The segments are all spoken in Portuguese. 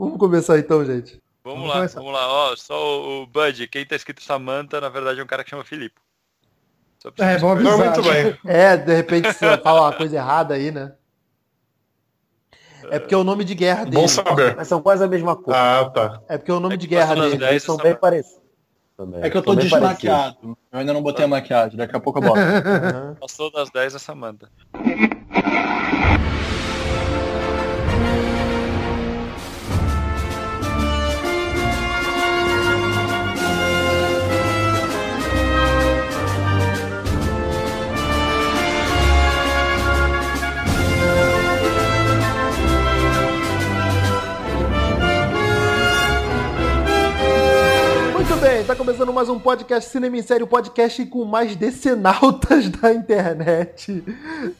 Vamos começar então, gente. Vamos, vamos lá, começar. vamos lá. Ó, só o, Bud, quem tá escrito Samantha, na verdade é um cara que chama Filipe. É, vamos avisar. Muito bem. É, de repente você fala uma coisa errada aí, né? É porque é o nome de guerra dele. Bom saber. Mas são quase a mesma coisa. Ah, tá. É porque é o nome é de guerra dele. Eles são bem parecidos. É que eu tô desmaquiado. Eu ainda não botei a maquiagem. Daqui a pouco eu boto. Uhum. Passou das 10 a Samanta. Tá começando mais um podcast Cinema em Série, o podcast com mais decenautas da internet.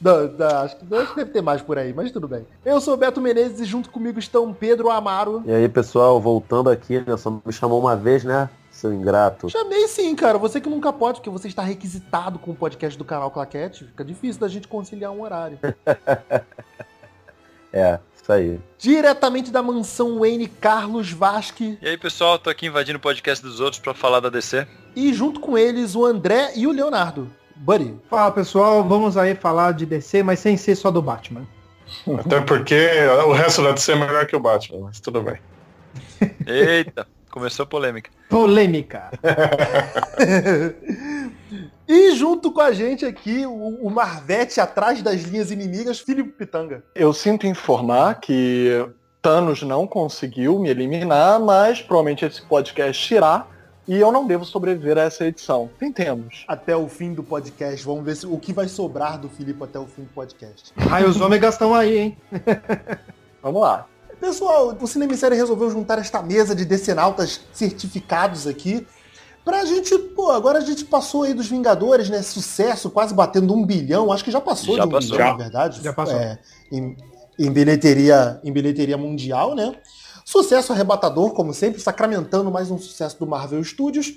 Da, da, acho, que, acho que deve ter mais por aí, mas tudo bem. Eu sou o Beto Menezes e junto comigo estão Pedro Amaro. E aí, pessoal, voltando aqui, né, só me chamou uma vez, né? Seu ingrato. Chamei sim, cara. Você que nunca pode, porque você está requisitado com o podcast do canal Claquete. Fica difícil da gente conciliar um horário. é. Isso aí. Diretamente da mansão Wayne, Carlos Vasque. E aí, pessoal, tô aqui invadindo o podcast dos outros para falar da DC. E junto com eles, o André e o Leonardo. Buddy. Fala, pessoal, vamos aí falar de DC, mas sem ser só do Batman. Até porque o resto da DC é melhor que o Batman, mas tudo bem. Eita, começou a polêmica. Polêmica. E junto com a gente aqui, o, o Marvete atrás das linhas inimigas, Filipe Pitanga. Eu sinto informar que Thanos não conseguiu me eliminar, mas provavelmente esse podcast irá. E eu não devo sobreviver a essa edição. Tentemos. Até o fim do podcast. Vamos ver se, o que vai sobrar do Filipe até o fim do podcast. Ai, os ômegas estão aí, hein? Vamos lá. Pessoal, o Cinema Série resolveu juntar esta mesa de decenautas certificados aqui Pra gente, pô, agora a gente passou aí dos Vingadores, né? Sucesso, quase batendo um bilhão. Acho que já passou já de um passou. bilhão, na verdade. Já passou. É, em, em, bilheteria, em bilheteria mundial, né? Sucesso arrebatador, como sempre, sacramentando mais um sucesso do Marvel Studios.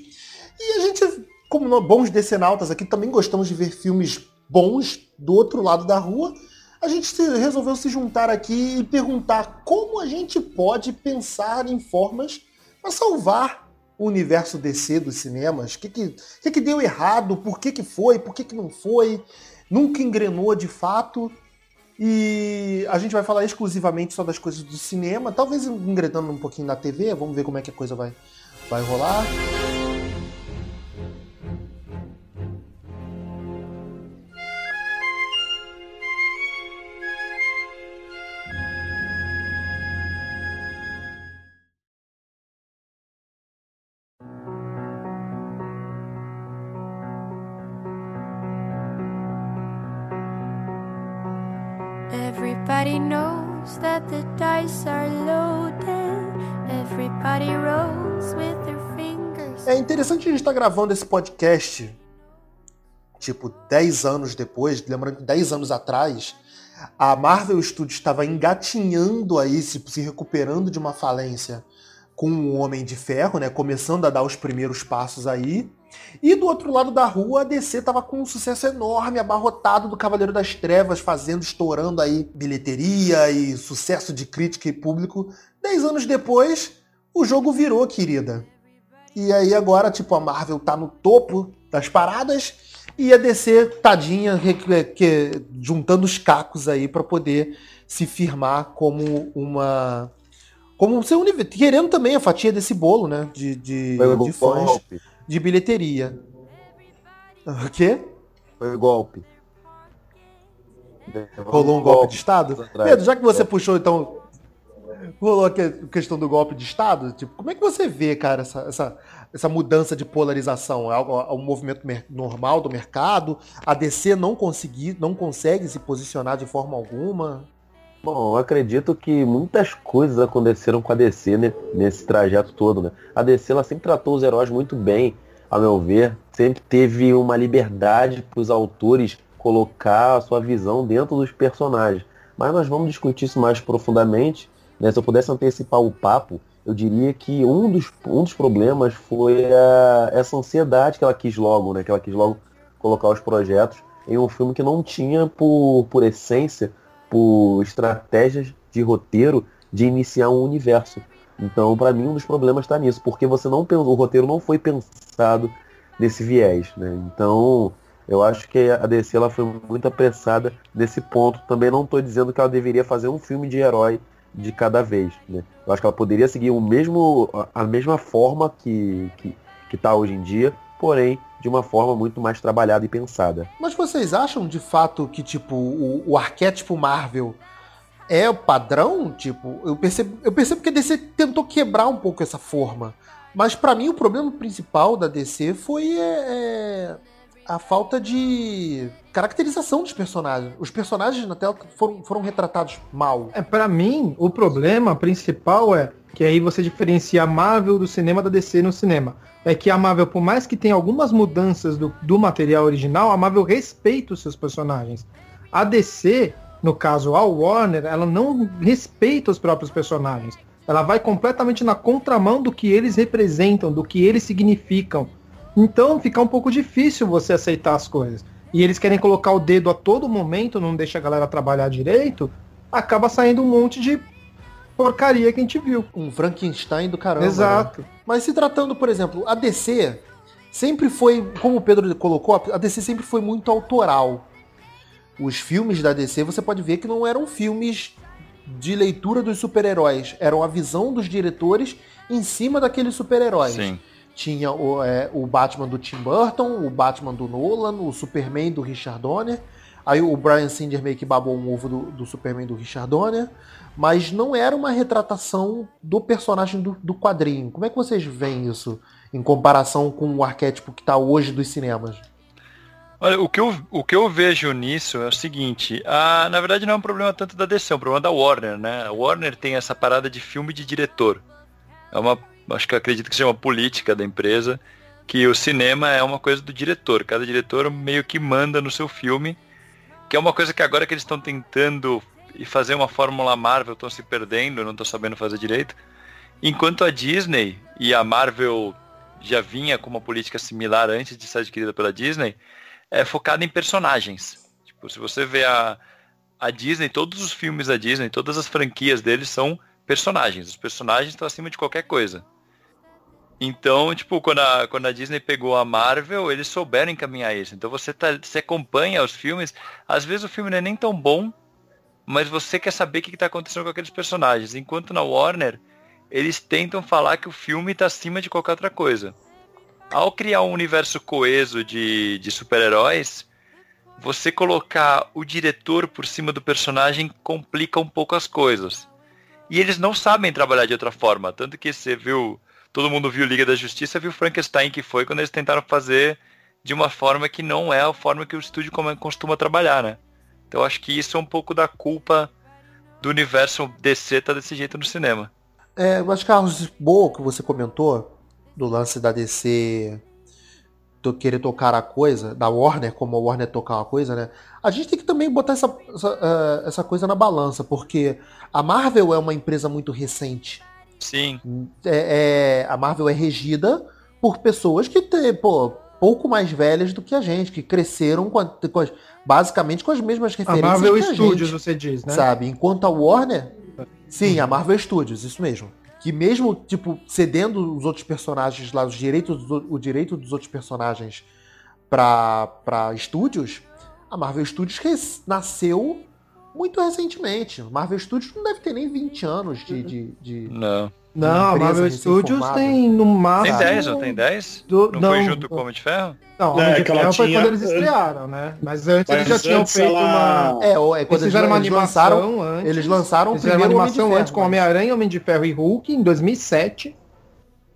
E a gente, como bons decenautas aqui, também gostamos de ver filmes bons do outro lado da rua. A gente se, resolveu se juntar aqui e perguntar como a gente pode pensar em formas para salvar o universo DC dos cinemas? O que, que, que, que deu errado? Por que, que foi? Por que, que não foi? Nunca engrenou de fato. E a gente vai falar exclusivamente só das coisas do cinema, talvez engrenando um pouquinho na TV, vamos ver como é que a coisa vai, vai rolar. É interessante a gente estar tá gravando esse podcast, tipo, 10 anos depois, lembrando que 10 anos atrás, a Marvel Studios estava engatinhando aí, se, se recuperando de uma falência com o Homem de Ferro, né? Começando a dar os primeiros passos aí. E do outro lado da rua, a DC tava com um sucesso enorme, abarrotado do Cavaleiro das Trevas, fazendo, estourando aí bilheteria e sucesso de crítica e público. Dez anos depois, o jogo virou, querida. E aí agora, tipo, a Marvel tá no topo das paradas e a DC, tadinha, que, que, juntando os cacos aí para poder se firmar como uma como seu querendo também a fatia desse bolo, né, de, de, de fãs. Golpe de bilheteria. O quê? Foi golpe. Rolou um golpe, golpe de Estado? Pedro, já que você puxou, então, rolou a questão do golpe de Estado, tipo, como é que você vê, cara, essa, essa, essa mudança de polarização? É, é um movimento normal do mercado? A DC não, conseguir, não consegue se posicionar de forma alguma? Bom, eu acredito que muitas coisas aconteceram com a DC né, nesse trajeto todo, né? A DC ela sempre tratou os heróis muito bem, a meu ver, sempre teve uma liberdade para os autores colocar a sua visão dentro dos personagens. Mas nós vamos discutir isso mais profundamente. Né? Se eu pudesse antecipar o papo, eu diria que um dos, um dos problemas foi a, essa ansiedade que ela quis logo, né? Que ela quis logo colocar os projetos em um filme que não tinha por, por essência por estratégias de roteiro de iniciar um universo. Então, para mim, um dos problemas está nisso, porque você não o roteiro não foi pensado nesse viés, né? Então, eu acho que a DC ela foi muito apressada nesse ponto. Também não estou dizendo que ela deveria fazer um filme de herói de cada vez, né? Eu acho que ela poderia seguir o mesmo, a mesma forma que, que, que tá hoje em dia, porém de uma forma muito mais trabalhada e pensada. Mas vocês acham de fato que tipo o, o arquétipo Marvel é o padrão? Tipo, eu percebo, eu percebo que a DC tentou quebrar um pouco essa forma. Mas para mim o problema principal da DC foi é, é, a falta de caracterização dos personagens. Os personagens na tela foram, foram retratados mal. É, para mim, o problema principal é que aí você diferencia a Marvel do cinema da DC no cinema. É que a Marvel, por mais que tenha algumas mudanças do, do material original, a Marvel respeita os seus personagens. A DC, no caso a Warner, ela não respeita os próprios personagens. Ela vai completamente na contramão do que eles representam, do que eles significam. Então fica um pouco difícil você aceitar as coisas. E eles querem colocar o dedo a todo momento, não deixa a galera trabalhar direito, acaba saindo um monte de porcaria que a gente viu. Um Frankenstein do caramba. Exato. Né? Mas se tratando, por exemplo, a DC sempre foi, como o Pedro colocou, a DC sempre foi muito autoral os filmes da DC, você pode ver que não eram filmes de leitura dos super-heróis, eram a visão dos diretores em cima daqueles super-heróis. Tinha o, é, o Batman do Tim Burton, o Batman do Nolan, o Superman do Richard Donner. Aí o Brian Singer meio que babou um ovo do, do Superman do Richard Donner. Mas não era uma retratação do personagem do, do quadrinho. Como é que vocês veem isso em comparação com o arquétipo que está hoje dos cinemas? Olha, o que, eu, o que eu vejo nisso é o seguinte, a, na verdade não é um problema tanto da DC, é um problema da Warner, né? A Warner tem essa parada de filme de diretor. É uma, acho que acredito que seja uma política da empresa, que o cinema é uma coisa do diretor. Cada diretor meio que manda no seu filme, que é uma coisa que agora que eles estão tentando e fazer uma fórmula Marvel, estão se perdendo, não estão sabendo fazer direito. Enquanto a Disney e a Marvel já vinha com uma política similar antes de ser adquirida pela Disney, é focada em personagens. Tipo, se você vê a, a Disney, todos os filmes da Disney, todas as franquias deles são personagens. Os personagens estão acima de qualquer coisa. Então, tipo, quando a, quando a Disney pegou a Marvel, eles souberam encaminhar isso. Então você, tá, você acompanha os filmes, às vezes o filme não é nem tão bom, mas você quer saber o que está acontecendo com aqueles personagens. Enquanto na Warner, eles tentam falar que o filme está acima de qualquer outra coisa ao criar um universo coeso de, de super-heróis, você colocar o diretor por cima do personagem complica um pouco as coisas. E eles não sabem trabalhar de outra forma. Tanto que você viu. Todo mundo viu Liga da Justiça, viu Frankenstein que foi quando eles tentaram fazer de uma forma que não é a forma que o estúdio costuma trabalhar, né? Então acho que isso é um pouco da culpa do universo DC tá desse jeito no cinema. É, mas Carlos, boa que você comentou, do lance da DC do querer tocar a coisa, da Warner, como a Warner tocar uma coisa, né? A gente tem que também botar essa, essa, uh, essa coisa na balança, porque a Marvel é uma empresa muito recente. Sim. É, é, a Marvel é regida por pessoas que têm, pô, pouco mais velhas do que a gente, que cresceram com, a, com as, basicamente com as mesmas referências. A Marvel Studios, gente, você diz, né? Sabe? Enquanto a Warner. Sim, a Marvel Studios, isso mesmo que mesmo, tipo, cedendo os outros personagens lá, os direitos, o direito dos outros personagens para estúdios, a Marvel Studios nasceu muito recentemente. Marvel Studios não deve ter nem 20 anos de. de, de não. Não, a Marvel Studios tem no máximo. Tem 10, não tem 10? Do, não, não, foi junto com o Homem de Ferro? Não, Homem é, de Ferro foi quando eles estrearam, né? Mas antes Mas eles já tinham feito ela... uma. É, é quando eles uma animação lançaram, antes. Eles lançaram eles fizeram animação Ferro, antes com Homem-Aranha, Homem de Ferro e Hulk em 2007.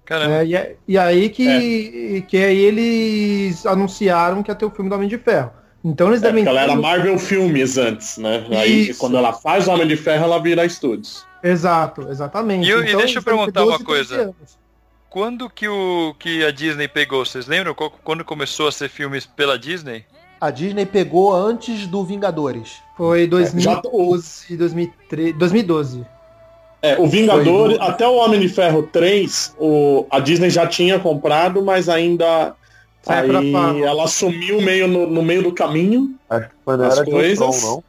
Caramba. É, e, e, aí que, é. que aí eles anunciaram que ia ter o filme do Homem de Ferro. Então eles é, devem. Ela era Marvel Filmes antes, né? Aí Isso. quando ela faz o Homem de Ferro, ela vira estúdios. Exato, exatamente. E, então, e deixa eu perguntar uma coisa. Quando que, o, que a Disney pegou? Vocês lembram quando começou a ser filmes pela Disney? A Disney pegou antes do Vingadores. Foi 2012, é, 2013, 2012. É, o Vingadores, até o Homem de Ferro 3, o, a Disney já tinha comprado, mas ainda é, aí ela assumiu meio no, no meio do caminho. Acho que as coisas. Tron, não?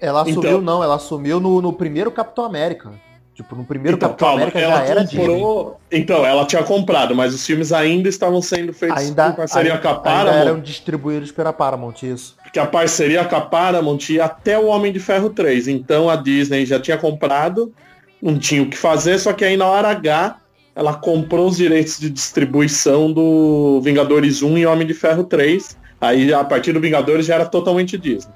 Ela assumiu, então, não, ela assumiu no, no primeiro Capitão América. Tipo, no primeiro então, Capitão calma, América já era comprou... Então, ela tinha comprado, mas os filmes ainda estavam sendo feitos ainda, com parceria ainda, com a Paramount. Ainda eram distribuídos pela Paramount, isso. Porque a parceria com a Paramount ia até o Homem de Ferro 3. Então a Disney já tinha comprado, não tinha o que fazer, só que aí na hora H ela comprou os direitos de distribuição do Vingadores 1 e Homem de Ferro 3. Aí a partir do Vingadores já era totalmente Disney.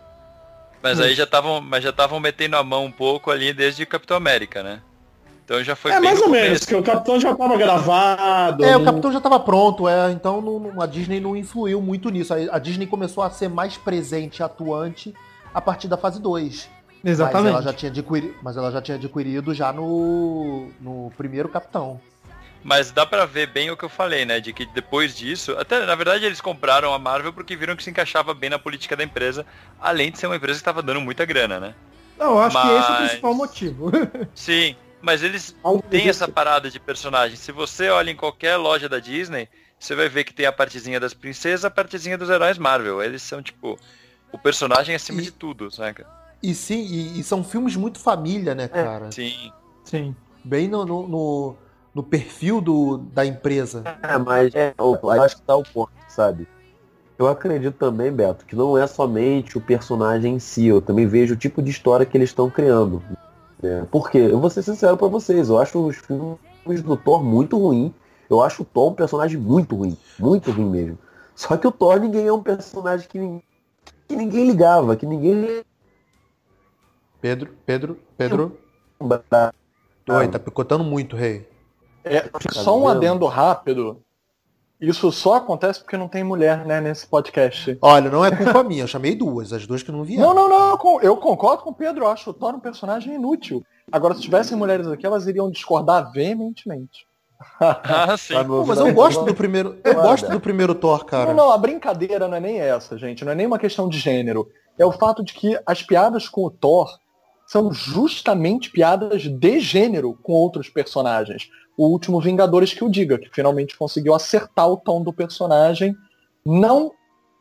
Mas aí já estavam, mas já estavam metendo a mão um pouco ali desde Capitão América, né? Então já foi É mais ou menos, que o Capitão já estava gravado. É, não... o Capitão já estava pronto, é, então não, a Disney não influiu muito nisso. A, a, Disney começou a ser mais presente, atuante, a partir da fase 2. Exatamente. Mas ela já tinha adquirido, mas ela já tinha adquirido já no, no primeiro Capitão. Mas dá para ver bem o que eu falei, né? De que depois disso, até na verdade eles compraram a Marvel porque viram que se encaixava bem na política da empresa, além de ser uma empresa que estava dando muita grana, né? Não, eu acho mas... que esse é o principal motivo. Sim, mas eles têm essa parada de personagem. Se você olha em qualquer loja da Disney, você vai ver que tem a partezinha das princesas, a partezinha dos heróis Marvel. Eles são, tipo, o personagem acima e, de tudo, saca? E sim, e, e, são filmes muito família, né, é. cara? É, sim. Sim. Bem no, no, no, no, perfil do, da empresa. É, mas é, eu acho que tá o ponto, sabe? Eu acredito também, Beto, que não é somente o personagem em si, eu também vejo o tipo de história que eles estão criando. É, porque, eu vou ser sincero pra vocês, eu acho os filmes do Thor muito ruim. Eu acho o Thor um personagem muito ruim. Muito ruim mesmo. Só que o Thor ninguém é um personagem que, que ninguém ligava, que ninguém. Pedro, Pedro, Pedro. Oi, tá picotando muito, rei. É, só um adendo rápido isso só acontece porque não tem mulher, né, nesse podcast. Olha, não é culpa minha, eu chamei duas, as duas que não vieram. Não, não, não, eu concordo com o Pedro, eu acho o Thor um personagem inútil. Agora, se tivessem mulheres aqui, elas iriam discordar veementemente. ah, sim. Pô, mas eu gosto do primeiro. Eu gosto do primeiro Thor, cara. Não, não, a brincadeira não é nem essa, gente. Não é nem uma questão de gênero. É o fato de que as piadas com o Thor são justamente piadas de gênero com outros personagens o último Vingadores que o diga, que finalmente conseguiu acertar o tom do personagem, não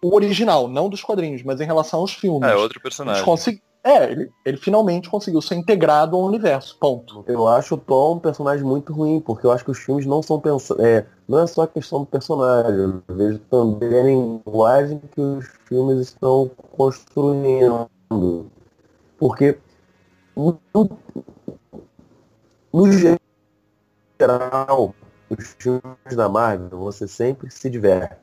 o original, não dos quadrinhos, mas em relação aos filmes. É, outro personagem. Consegui... É, ele, ele, finalmente conseguiu ser integrado ao universo, ponto. Eu acho o Tom um personagem muito ruim, porque eu acho que os filmes não são pensados. É, não é só a questão do personagem, eu vejo também a linguagem que os filmes estão construindo. Porque no, no, geral, os filmes da Marvel, você sempre se diverte.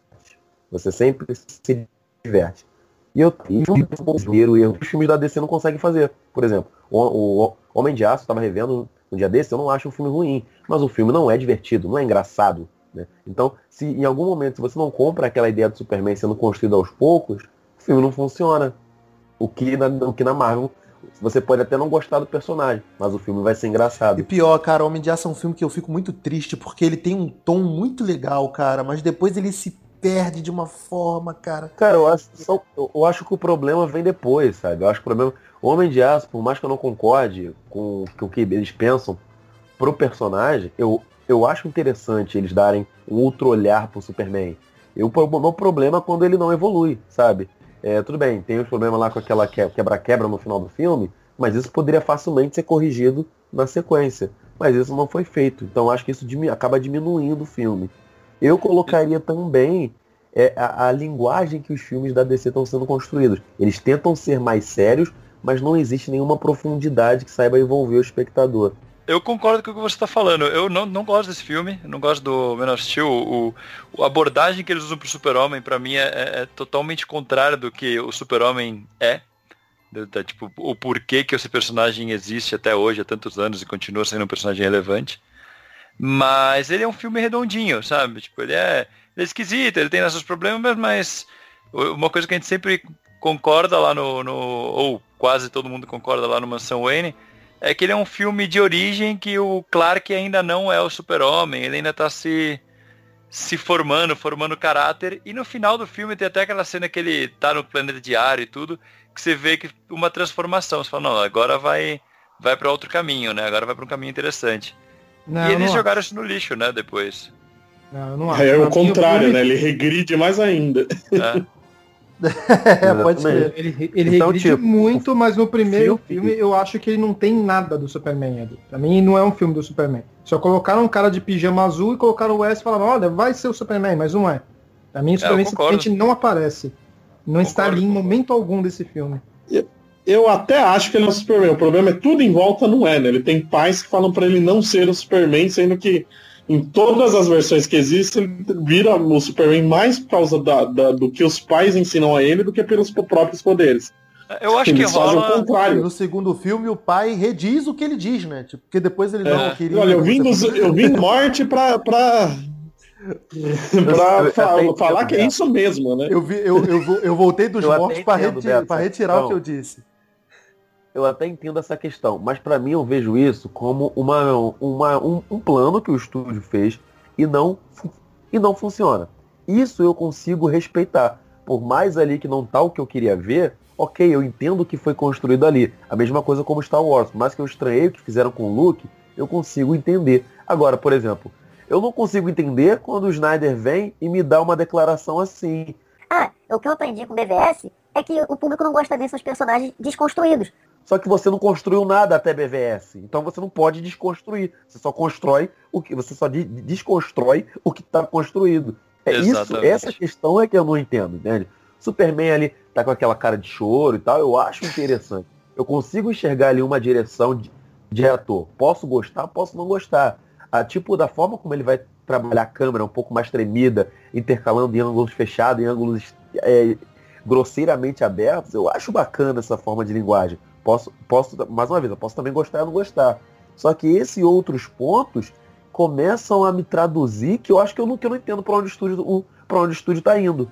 Você sempre se diverte. E eu tenho um erro os filmes da DC não conseguem fazer. Por exemplo, o, o Homem de Aço, estava revendo um dia desse, eu não acho um filme ruim. Mas o filme não é divertido, não é engraçado. Né? Então, se em algum momento você não compra aquela ideia do Superman sendo construído aos poucos, o filme não funciona. O que na, o que na Marvel você pode até não gostar do personagem, mas o filme vai ser engraçado. E pior, cara, Homem de Aço é um filme que eu fico muito triste, porque ele tem um tom muito legal, cara, mas depois ele se perde de uma forma, cara. Cara, eu acho, eu acho que o problema vem depois, sabe? Eu acho que o problema. O Homem de Aço, por mais que eu não concorde com, com o que eles pensam pro personagem, eu, eu acho interessante eles darem um outro olhar pro Superman. Eu, o meu problema é quando ele não evolui, sabe? É, tudo bem, tem os problemas lá com aquela quebra-quebra no final do filme, mas isso poderia facilmente ser corrigido na sequência. Mas isso não foi feito. Então acho que isso acaba diminuindo o filme. Eu colocaria também é, a, a, linguagem que os filmes da DC estão sendo construídos. Eles tentam ser mais sérios, mas não existe nenhuma profundidade que saiba envolver o espectador. Eu concordo com o que você está falando. Eu não, não gosto desse filme, não gosto do Man of Steel. O a abordagem que eles usam pro Super-Homem, para mim, é, é, é, totalmente contrária do que o Super-Homem é. Da, tipo, o porquê que esse personagem existe até hoje, há tantos anos, e continua sendo um personagem relevante. Mas ele é um filme redondinho, sabe? Tipo, ele é, ele é esquisito, ele tem nossos problemas, mas uma coisa que a gente sempre concorda lá no, no ou quase todo mundo concorda lá no Mansão Wayne, é que ele é um filme de origem que o Clark ainda não é o super-homem, ele ainda está se se formando, formando caráter, e no final do filme tem até aquela cena que ele tá no planeta diário e tudo, que você vê que uma transformação, você fala, não, agora vai vai para outro caminho, né? Agora vai para um caminho interessante. Não, e eles jogaram acho. isso no lixo, né, depois. Não, eu não acho. É, o contrário, filme... né? Ele regride mais ainda. É. é, pode ser. Ele, ele então, regride tipo, muito, mas no primeiro filme, filme eu acho que ele não tem nada do Superman ali. Pra mim não é um filme do Superman. Só colocaram um cara de pijama azul e colocaram o Wes e falaram, olha, vai ser o Superman, mas não é. Pra mim o é, Superman simplesmente não aparece. Não concordo, está ali em momento algum desse filme. Eu até acho que ele é o Superman. O problema é tudo em volta não é, né? Ele tem pais que falam para ele não ser o Superman, sendo que em todas as versões que existem, ele vira o Superman mais por causa da, da, do que os pais ensinam a ele do que pelos próprios poderes. Eu acho Eles que rola... o contrário. No segundo filme, o pai rediz o que ele diz, né? Tipo, porque depois ele não é. queria. Olha, eu vim, dos, eu vim morte pra. pra... pra falar, falar que é isso mesmo, né? Eu, vi, eu, eu, eu voltei dos eu mortos para reti retirar o que eu disse eu até entendo essa questão, mas para mim eu vejo isso como uma, uma um, um, plano que o estúdio fez e não, e não funciona. Isso eu consigo respeitar. Por mais ali que não tá o que eu queria ver, ok, eu entendo que foi construído ali. A mesma coisa como Star Wars. Mais que eu estranhei o que fizeram com o Luke, eu consigo entender. Agora, por exemplo, eu não consigo entender quando o Snyder vem e me dá uma declaração assim. Ah, o que eu aprendi com o BVS é que o público não gosta desses personagens desconstruídos. Só que você não construiu nada até BVS. Então você não pode desconstruir. Você só constrói o que. Você só de, desconstrói o que está construído. É isso, essa questão é que eu não entendo, entende? Superman ali tá com aquela cara de choro e tal, eu acho interessante. Eu consigo enxergar ali uma direção de, de ator. Posso gostar, posso não gostar. A, tipo, da forma como ele vai trabalhar a câmera um pouco mais tremida, intercalando em ângulos fechados, em ângulos é, grosseiramente abertos, eu acho bacana essa forma de linguagem. Posso, posso, mais uma vez, eu posso também gostar ou não gostar. Só que esses outros pontos começam a me traduzir que eu acho que eu não, que eu não entendo para onde o estúdio para onde o estúdio tá indo.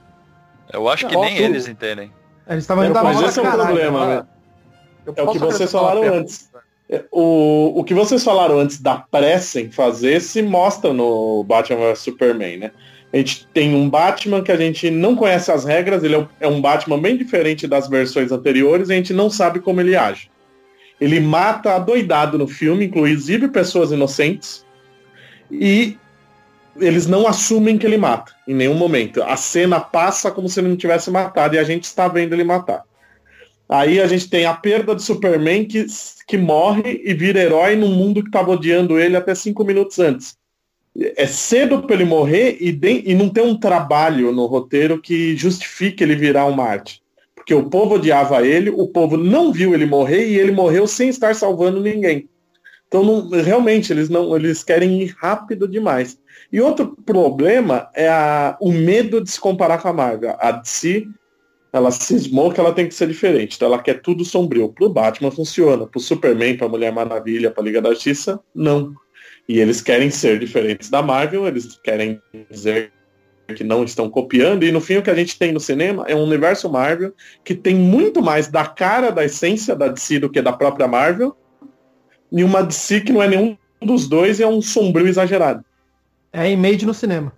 Eu acho que nem eles entendem. Eles estavam indo Mas esse é o problema, né? É o que vocês falaram antes. É, o, o que vocês falaram antes da pressa em fazer se mostra no Batman vs Superman, né? A gente tem um Batman que a gente não conhece as regras, ele é um é Batman bem diferente das versões anteriores, e a gente não sabe como ele age. Ele mata adoidado no filme, inclusive pessoas inocentes, e eles não assumem que ele mata em nenhum momento. A cena passa como se ele não tivesse matado e a gente está vendo ele matar. Aí a gente tem a perda do Superman que, que morre e vira herói num mundo que estava odiando ele até cinco minutos antes é cedo para ele morrer e, de, e não ter um trabalho no roteiro que justifique ele virar um Marte. Porque o povo odiava ele, o povo não viu ele morrer e ele morreu sem estar salvando ninguém. Então não, realmente eles não eles querem ir rápido demais. E outro problema é a, o medo de se comparar com a Marvel. A DC ela cismou que ela tem que ser diferente. Então ela quer tudo sombrio. Pro Batman funciona. Pro Superman, pra Mulher Maravilha, pra Liga da Justiça, não. E eles querem ser diferentes da Marvel, eles querem dizer que não estão copiando, e no fim o que a gente tem no cinema é um universo Marvel que tem muito mais da cara da essência da DC do que da própria Marvel, e uma DC que não é nenhum dos dois e é um sombrio exagerado. É image no cinema.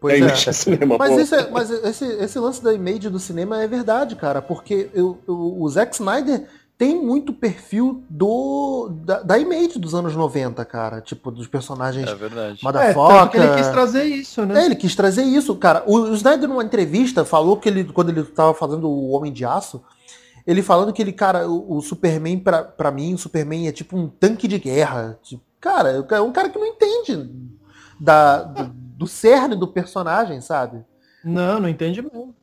Pois é. é. Cinema, mas, é, mas esse, esse, lance da image do cinema é verdade, cara, porque eu, eu, o Zack Snyder tem muito perfil do da, da Image dos anos 90, cara. Tipo, dos personagens é verdade. Motherfucker. É, ele quis trazer isso, né? É, ele quis trazer isso, cara. O, o Snyder, numa entrevista, falou que ele, quando ele tava fazendo o Homem de Aço, ele falando que ele, cara, o, o Superman, pra, pra mim, o Superman é tipo um tanque de guerra. Tipo, cara, é um cara que não entende da, do, do cerne do personagem, sabe? Não, não entende mesmo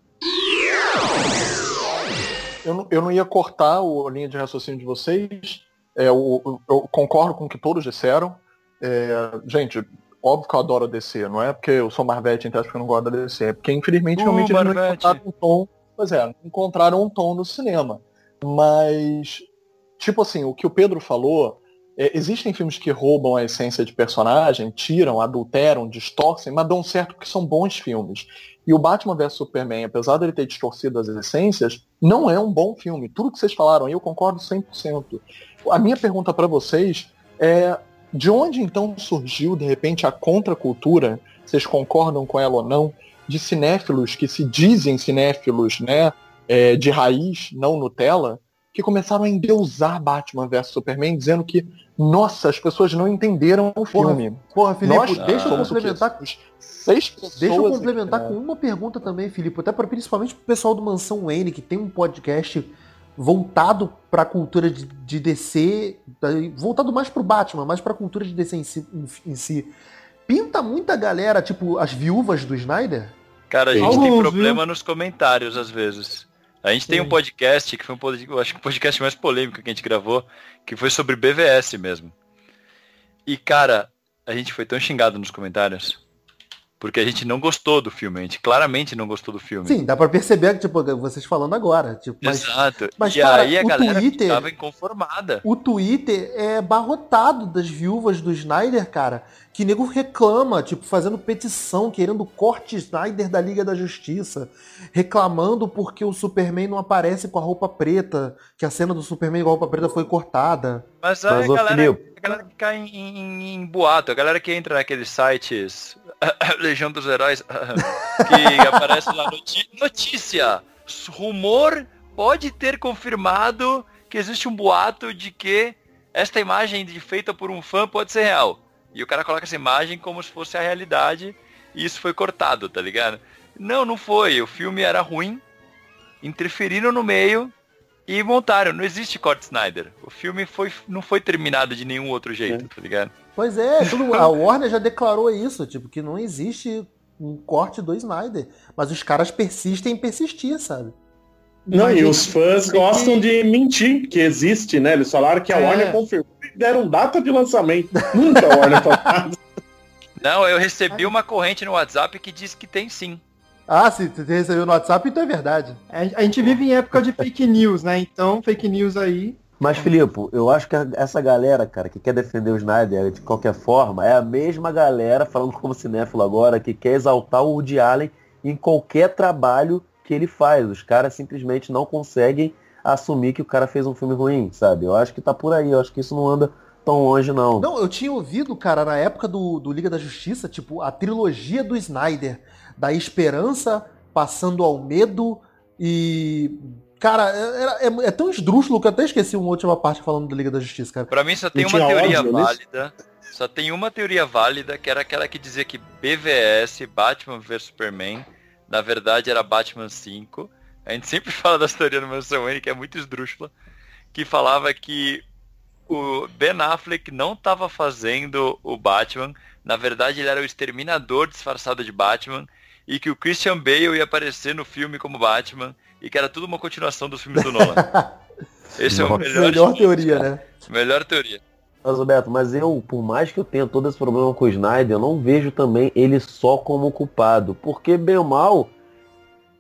eu não, eu não ia cortar a linha de raciocínio de vocês. É, eu, eu, concordo com o que todos disseram. É, gente, óbvio que eu adoro a DC, não é porque eu sou Marvete, então acho que eu não gosto da DC, é porque infelizmente uh, realmente eles não encontraram um tom. Pois é, encontraram um tom no cinema. Mas, tipo assim, o que o Pedro falou, é, existem filmes que roubam a essência de personagem, tiram, adulteram, distorcem, mas dão certo porque são bons filmes. E o Batman vs Superman, apesar dele ter distorcido as essências, não é um bom filme. Tudo que vocês falaram eu concordo 100%. A minha pergunta para vocês é de onde então surgiu de repente a contracultura, vocês concordam com ela ou não, de cinéfilos que se dizem cinéfilos, né, é, de raiz, não Nutella, que começaram a endeusar Batman vs Superman, dizendo que, nossa, as pessoas não entenderam o filme. Porra, Felipe, Nós, deixa eu complementar com seis pessoas. Deixa eu complementar aqui, com uma pergunta também, Felipe, até para principalmente pro pessoal do Mansão Wayne, que tem um podcast voltado para a cultura de, de, DC, voltado mais pro Batman, mais para a cultura de DC em si, em, em si. Pinta muita galera, tipo as viúvas do Snyder? Cara, a gente Alguns, tem problema viu? nos comentários às vezes. A gente Sim. tem um podcast, que foi um podcast, acho que o podcast mais polêmico que a gente gravou, que foi sobre BVS mesmo. E, cara, a gente foi tão xingado nos comentários. Porque a gente não gostou do filme, a gente claramente não gostou do filme. Sim, dá pra perceber que, tipo, vocês falando agora. Tipo, mas, Exato. Mas, e cara, aí a galera Twitter, ficava inconformada. O Twitter é barrotado das viúvas do Snyder, cara que nego reclama, tipo, fazendo petição, querendo corte Snyder da Liga da Justiça, reclamando porque o Superman não aparece com a roupa preta, que a cena do Superman com a roupa preta foi cortada. Mas aí Mas, a, galera, a galera que cai em, em, em, boato, a galera que entra naqueles sites Legião dos Heróis, que aparece lá notícia, rumor pode ter confirmado que existe um boato de que esta imagem feita por um fã pode ser real. E o cara coloca essa imagem como se fosse a realidade e isso foi cortado, tá ligado? Não, não foi. O filme era ruim, interferiram no meio e montaram. Não existe corte Snyder. O filme foi, não foi terminado de nenhum outro jeito, tá ligado? Pois é, tudo, a Warner já declarou isso, tipo, que não existe um corte do Snyder. Mas os caras persistem em persistir, sabe? Não, e os fãs gostam de mentir que existe, né? Eles falaram que a é. Warner confirmou e deram data de lançamento. Nunca a Warner falou Não, eu recebi uma corrente no WhatsApp que diz que tem sim. Ah, se você recebeu no WhatsApp, então é verdade. A gente vive em época de fake news, né? Então, fake news aí. Mas, Filipe, eu acho que essa galera, cara, que quer defender o Snyder de qualquer forma, é a mesma galera, falando como cinéfilo agora, que quer exaltar o Woody Allen em qualquer trabalho que ele faz. Os caras simplesmente não conseguem assumir que o cara fez um filme ruim, sabe? Eu acho que tá por aí, eu acho que isso não anda tão longe, não. Não, eu tinha ouvido, cara, na época do, do Liga da Justiça, tipo, a trilogia do Snyder, da esperança passando ao medo e. Cara, é, é, é tão esdrúxulo que eu até esqueci uma última parte falando da Liga da Justiça, cara. Pra mim só tem uma teoria ódio, válida. Só tem uma teoria válida, que era aquela que dizia que BVS, Batman vs Superman, na verdade era Batman 5. A gente sempre fala da teoria do Mansão Wayne, que é muito esdrúxula, que falava que o Ben Affleck não estava fazendo o Batman, na verdade ele era o exterminador disfarçado de Batman, e que o Christian Bale ia aparecer no filme como Batman, e que era tudo uma continuação dos filmes do Nolan. Esse é o melhor, melhor teoria, né? Melhor teoria. Mas, Roberto, mas eu, por mais que eu tenha todo esse problema com o Snyder, eu não vejo também ele só como culpado. Porque, bem ou mal,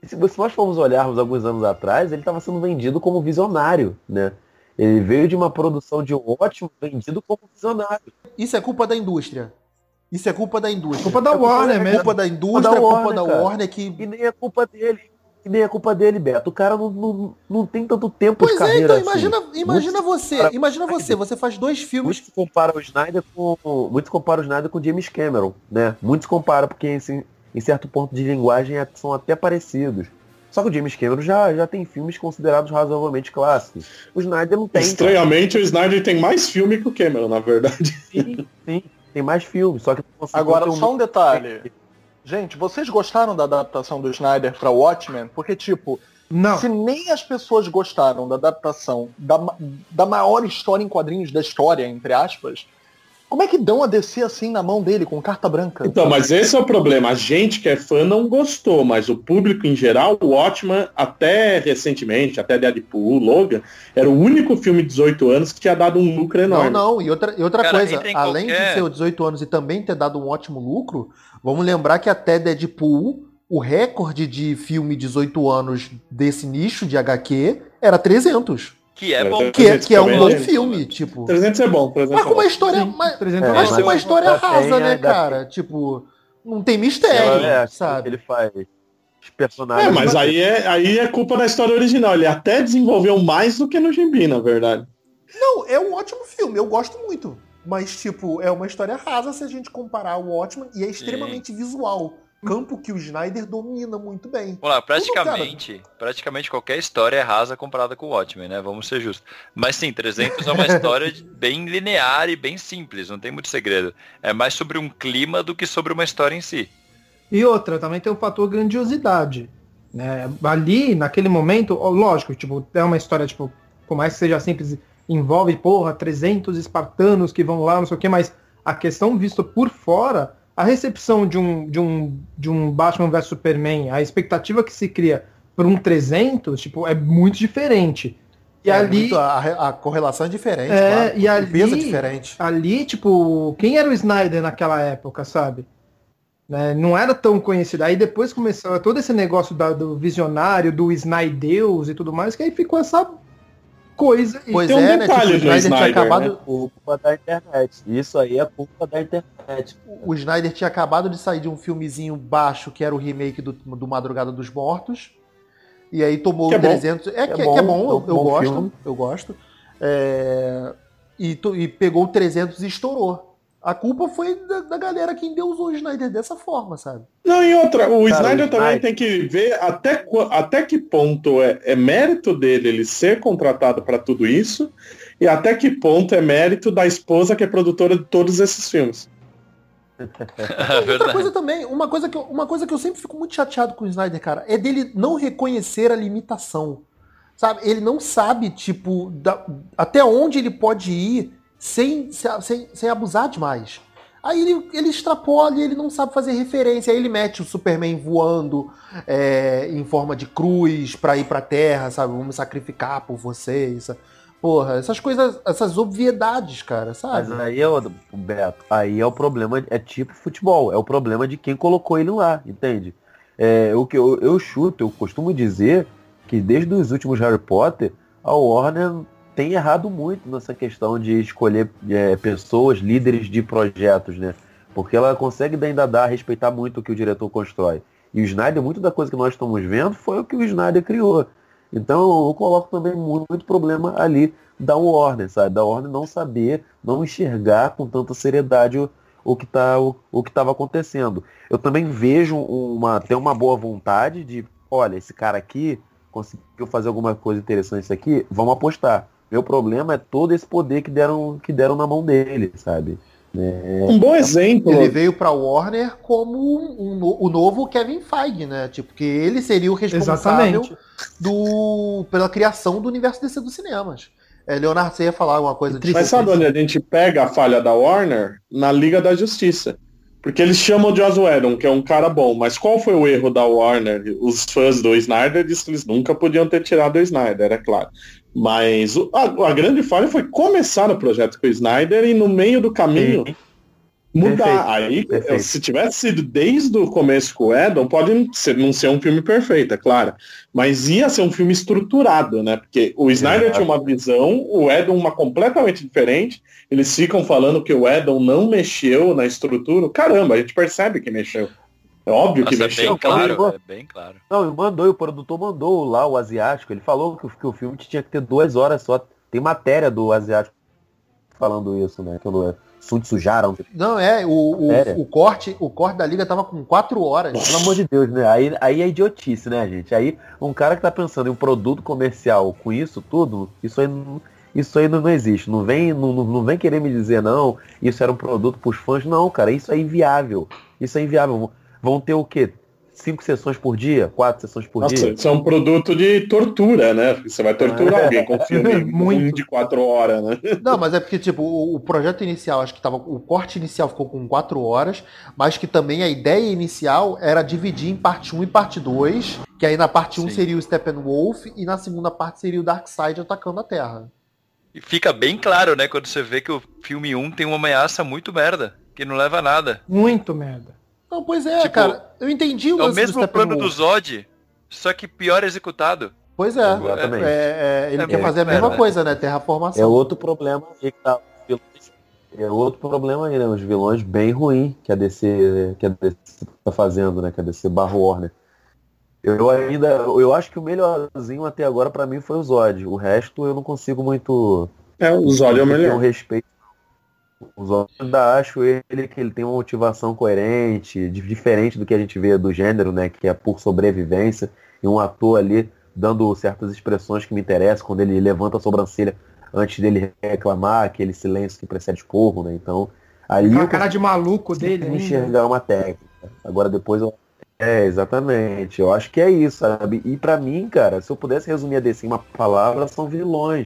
se nós formos olharmos alguns anos atrás, ele estava sendo vendido como visionário, né? Ele veio de uma produção de ótimo vendido como visionário. Isso é culpa da indústria. Isso é culpa da indústria. Culpa da é Warner é mesmo. Culpa da indústria, é culpa da Warner que. E nem é culpa dele que nem é culpa dele, Beto. O cara não, não, não tem tanto tempo pois de carreira. Pois é, então imagina, assim. imagina você, imagina você, você faz dois filmes. Muitos comparam o Snyder com. Muitos comparam o Snyder com James Cameron, né? Muitos comparam, porque em, em certo ponto de linguagem é, são até parecidos. Só que o James Cameron já, já tem filmes considerados razoavelmente clássicos. O Snyder não tem. Estranhamente, cara. o Snyder tem mais filme que o Cameron, na verdade. Sim, sim. Tem mais filmes, só que Agora, só um detalhe. Gente, vocês gostaram da adaptação do Snyder para Watchmen? Porque, tipo, não. se nem as pessoas gostaram da adaptação da, da maior história em quadrinhos da história, entre aspas, como é que dão a DC assim na mão dele, com carta branca? Então, mas esse é o problema. A gente que é fã não gostou, mas o público em geral, o Watchman, até recentemente, até Deadpool, Logan, era o único filme de 18 anos que tinha dado um lucro enorme. Não, não, e outra, e outra Cara, coisa, além qualquer... de ser o 18 anos e também ter dado um ótimo lucro, vamos lembrar que até Deadpool, o recorde de filme 18 anos desse nicho de HQ era 300. Que é bom. Que, é, que é um bom filme, tipo. 300 é bom. 300 mas com uma história. Sim, mas, é, mas com uma história rasa, né, cara? Tipo, não tem mistério, é, sabe? Ele faz personagens. É, mas aí é, aí é culpa da história original. Ele até desenvolveu mais do que no Gibi, na verdade. Não, é um ótimo filme, eu gosto muito. Mas, tipo, é uma história rasa se a gente comparar o Watchmen e é extremamente Sim. visual. Campo que o Snyder domina muito bem. Vamos lá, praticamente, praticamente qualquer história é rasa comparada com o Watchmen, né? Vamos ser justos. Mas sim, 300 é uma história bem linear e bem simples, não tem muito segredo. É mais sobre um clima do que sobre uma história em si. E outra, também tem o fator grandiosidade. Né? Ali, naquele momento, lógico, tipo, é uma história, tipo, por mais que seja simples, envolve, porra, 300 espartanos que vão lá, não sei o que, mas a questão vista por fora a recepção de um, de um, de um Batman vs Superman, a expectativa que se cria por um 300, tipo, é muito diferente. E é ali muito, a, a, correlação é diferente, é, claro. e ali, o peso é diferente. Ali, tipo, quem era o Snyder naquela época, sabe? Né? Não era tão conhecido. Aí depois começou todo esse negócio da, do visionário, do Snydeus e tudo mais, que aí ficou essa coisa. Pois é, um né? Tipo, o Snyder, Snyder tinha acabado. Né? Culpa da internet. Isso aí é culpa da internet. O Snyder tinha acabado de sair de um filmezinho baixo, que era o remake do, do Madrugada dos Mortos. E aí tomou que 300. É, é, que, é, bom, que é bom, eu, eu gosto. Filme. Eu gosto. É... E, e pegou 300 e estourou. A culpa foi da, da, galera que endeusou o Snyder dessa forma, sabe? Não, e outra, o Cara, Snyder o também Snyder... tem que ver até, até que ponto é, é mérito dele ele ser contratado para tudo isso e até que ponto é mérito da esposa que é produtora de todos esses filmes. É outra coisa também, uma coisa, que eu, uma coisa que eu sempre fico muito chateado com o Snyder, cara, é dele não reconhecer a limitação. Sabe? Ele não sabe, tipo, da, até onde ele pode ir sem, sem, sem abusar demais. Aí ele, ele extrapola e ele não sabe fazer referência. Aí ele mete o Superman voando é, em forma de cruz pra ir pra terra, sabe? Vamos sacrificar por vocês. Porra, essas coisas, essas obviedades, cara, sabe? Mas aí é o Beto, aí é o problema, é tipo futebol, é o problema de quem colocou ele lá, entende? É, o que eu, eu chuto, eu costumo dizer que desde os últimos Harry Potter, a Warner tem errado muito nessa questão de escolher é, pessoas, líderes de projetos, né? Porque ela consegue ainda dar, respeitar muito o que o diretor constrói. E o Snyder, muito da coisa que nós estamos vendo foi o que o Snyder criou. Então eu coloco também muito problema ali da Warner, sabe? Da Warner não saber, não enxergar com tanta seriedade o, o que tá, o, o estava acontecendo. Eu também vejo uma, tem uma boa vontade de, olha, esse cara aqui conseguiu fazer alguma coisa interessante aqui, vamos apostar. Meu problema é todo esse poder que deram, que deram na mão dele, sabe? É... Um bom exemplo. Ele veio para Warner como um, um, o novo Kevin Feige, né? Tipo, que ele seria o responsável do, pela criação do universo DC dos cinemas. É, Leonardo, você ia falar uma coisa de. Mas sabe onde a gente pega a falha da Warner? Na Liga da Justiça. Porque eles chamam de Joss Whedon, que é um cara bom. Mas qual foi o erro da Warner? Os fãs do Snyder disseram que eles nunca podiam ter tirado o Snyder, é claro. Mas a, a, grande falha foi começar o projeto com o Snyder e no meio do caminho Sim. mudar. Perfeito. Aí, Perfeito. se tivesse sido desde o começo com o Edon, pode ser, não ser um filme perfeito, é claro. Mas ia ser um filme estruturado, né? Porque o Snyder tinha uma visão, o Edon uma completamente diferente. Eles ficam falando que o Edon não mexeu na estrutura. Caramba, a gente percebe que mexeu. É óbvio Nossa, que mexeu. É bem claro, é bem claro. Não, mandou, o produtor mandou lá o asiático. Ele falou que, que o filme tinha que ter duas horas só. Tem matéria do asiático falando isso, né? Que eu Sun sujaram. Não, é, o, o, o, corte, o corte da liga tava com quatro horas. Pelo amor de Deus, né? Aí, aí é idiotice, né, gente? Aí um cara que tá pensando em um produto comercial com isso tudo, isso aí não, isso aí não, não existe. Não vem, não, não vem querer me dizer, não, isso era um produto pros fãs. Não, cara, isso é inviável. Isso é inviável vão ter o quê? Cinco sessões por dia? Quatro sessões por Nossa, dia? Isso é um produto de tortura, né? Você vai torturar é. alguém com um filme Muito. de quatro horas, né? Não, mas é porque, tipo, o, projeto inicial, acho que tava. O corte inicial ficou com quatro horas, mas que também a ideia inicial era dividir em parte 1 e parte 2. Que aí na parte 1 um seria o Steppenwolf e na segunda parte seria o Darkseid atacando a Terra. E fica bem claro, né, quando você vê que o filme 1 tem uma ameaça muito merda, que não leva a nada. Muito merda. Não, pois é, tipo, cara. Eu entendi o É o mesmo do plano do Zod, só que pior executado. Pois é. Exatamente. É, é ele é, quer fazer a mesma coisa, né? Terraformação. É outro problema aí que tá. É outro problema aí, né? Os vilões bem ruins que a DC, que a DC tá fazendo, né? Que a DC barra Warner. Eu ainda. Eu acho que o melhorzinho até agora para mim foi o Zod. O resto eu não consigo muito. É, o Zod é o melhor. Um respeito Os outros ainda acho ele que ele tem uma motivação coerente, diferente do que a gente vê do gênero, né? Que é por sobrevivência. E um ator ali dando certas expressões que me interessam, quando ele levanta a sobrancelha antes dele reclamar, aquele silêncio que precede esporro, né? Então, ali. A cara de maluco dele. Enxergar uma técnica. Agora depois eu. É, exatamente. Eu acho que é isso, sabe? E para mim, cara, se eu pudesse resumir a DC em uma palavra, são vilões.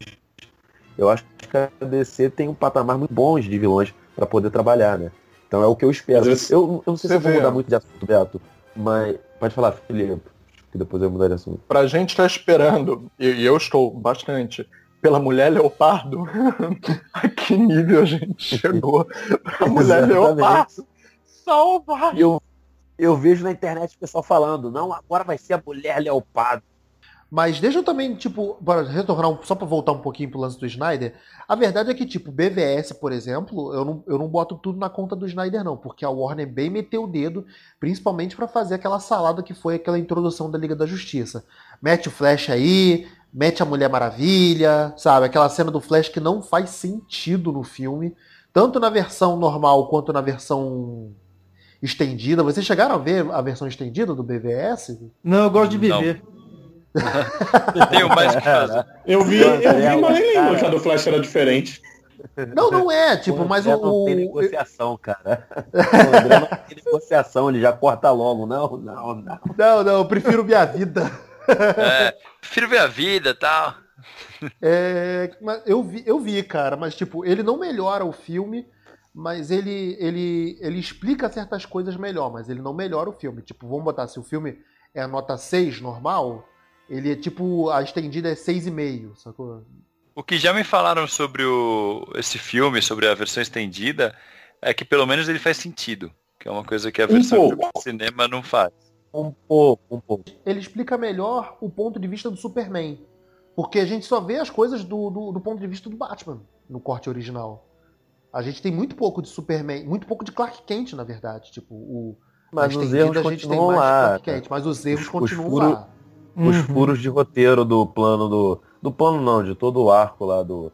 Eu acho que a DC tem um patamar muito bom de vilões para poder trabalhar, né? Então é o que eu espero. Eu, eu não sei se eu vou mudar muito de assunto, Beto, mas pode falar, Felipe, que depois eu vou mudar de assunto. Pra gente estar tá esperando, e eu estou bastante, pela mulher leopardo, a que nível a gente chegou pra mulher leopardo salvar. Eu, eu vejo na internet o pessoal falando, não, agora vai ser a mulher leopardo. Mas deixa eu também, tipo, para retornar, um, só para voltar um pouquinho pro lance do Snyder, a verdade é que, tipo, BVS, por exemplo, eu não, eu não boto tudo na conta do Snyder, não, porque a Warner bem meteu o dedo, principalmente para fazer aquela salada que foi aquela introdução da Liga da Justiça. Mete o Flash aí, mete a Mulher Maravilha, sabe? Aquela cena do Flash que não faz sentido no filme, tanto na versão normal quanto na versão estendida. Vocês chegaram a ver a versão estendida do BVS? Não, eu gosto de viver. Não. Tenho mais que fazer. Eu vi, eu vi, mas nem lembro que a do Flash era diferente. Não, não é, tipo, mas o. Não tem negociação, cara. O André não tem negociação, ele já corta logo. Não, não, não. Não, não, eu prefiro minha vida. É, prefiro ver a vida e tal. É, mas eu vi, eu vi, cara, mas tipo, ele não melhora o filme, mas ele, ele, ele explica certas coisas melhor, mas ele não melhora o filme. Tipo, vamos botar, se o filme é a nota 6 normal, ele é tipo, a estendida é 6,5, sacou? O que já me falaram sobre o, esse filme, sobre a versão estendida, é que pelo menos ele faz sentido. Que é uma coisa que a versão um de cinema não faz. Um pouco, um pouco. Ele explica melhor o ponto de vista do Superman. Porque a gente só vê as coisas do, do, do ponto de vista do Batman no corte original. A gente tem muito pouco de Superman, muito pouco de Clark Kent, na verdade. Tipo, o. Mas os erros a gente tem mais lá. Kent, mas os erros os, continuam os lá os uhum. furos de roteiro do plano do. Do plano não, de todo o arco lá do.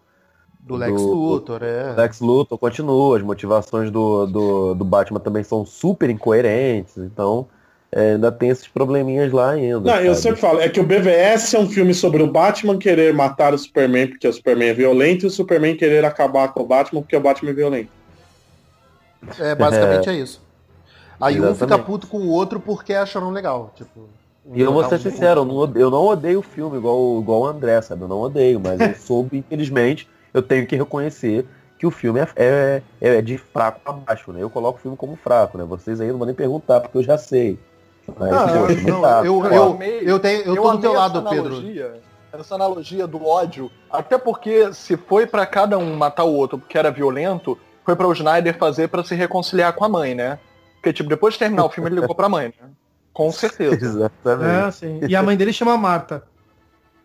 Do Lex do, Luthor, é. Lex Luthor continua, as motivações do, do, do Batman também são super incoerentes, então é, ainda tem esses probleminhas lá ainda. Não, sabe? eu sempre falo, é que o BVS é um filme sobre o Batman querer matar o Superman porque o Superman é violento e o Superman querer acabar com o Batman porque o Batman é violento. É, basicamente é, é isso. Aí Exatamente. um fica puto com o outro porque acharam legal, tipo... E eu vou ser sincero, eu não, eu não odeio o filme igual, igual o André, sabe? Eu não odeio, mas eu soube, infelizmente, eu tenho que reconhecer que o filme é, é, é de fraco para baixo, né? Eu coloco o filme como fraco, né? Vocês aí não vão nem perguntar, porque eu já sei. Mas, ah, pô, não, tá, eu, eu, eu, eu, tenho, eu, eu tô do teu lado, Pedro. Essa analogia do ódio, até porque se foi para cada um matar o outro porque era violento, foi para o Snyder fazer para se reconciliar com a mãe, né? Porque, tipo, depois de terminar o filme, ele ligou pra mãe, né? Com certeza. Exatamente. É, sim. E a mãe dele chama Marta.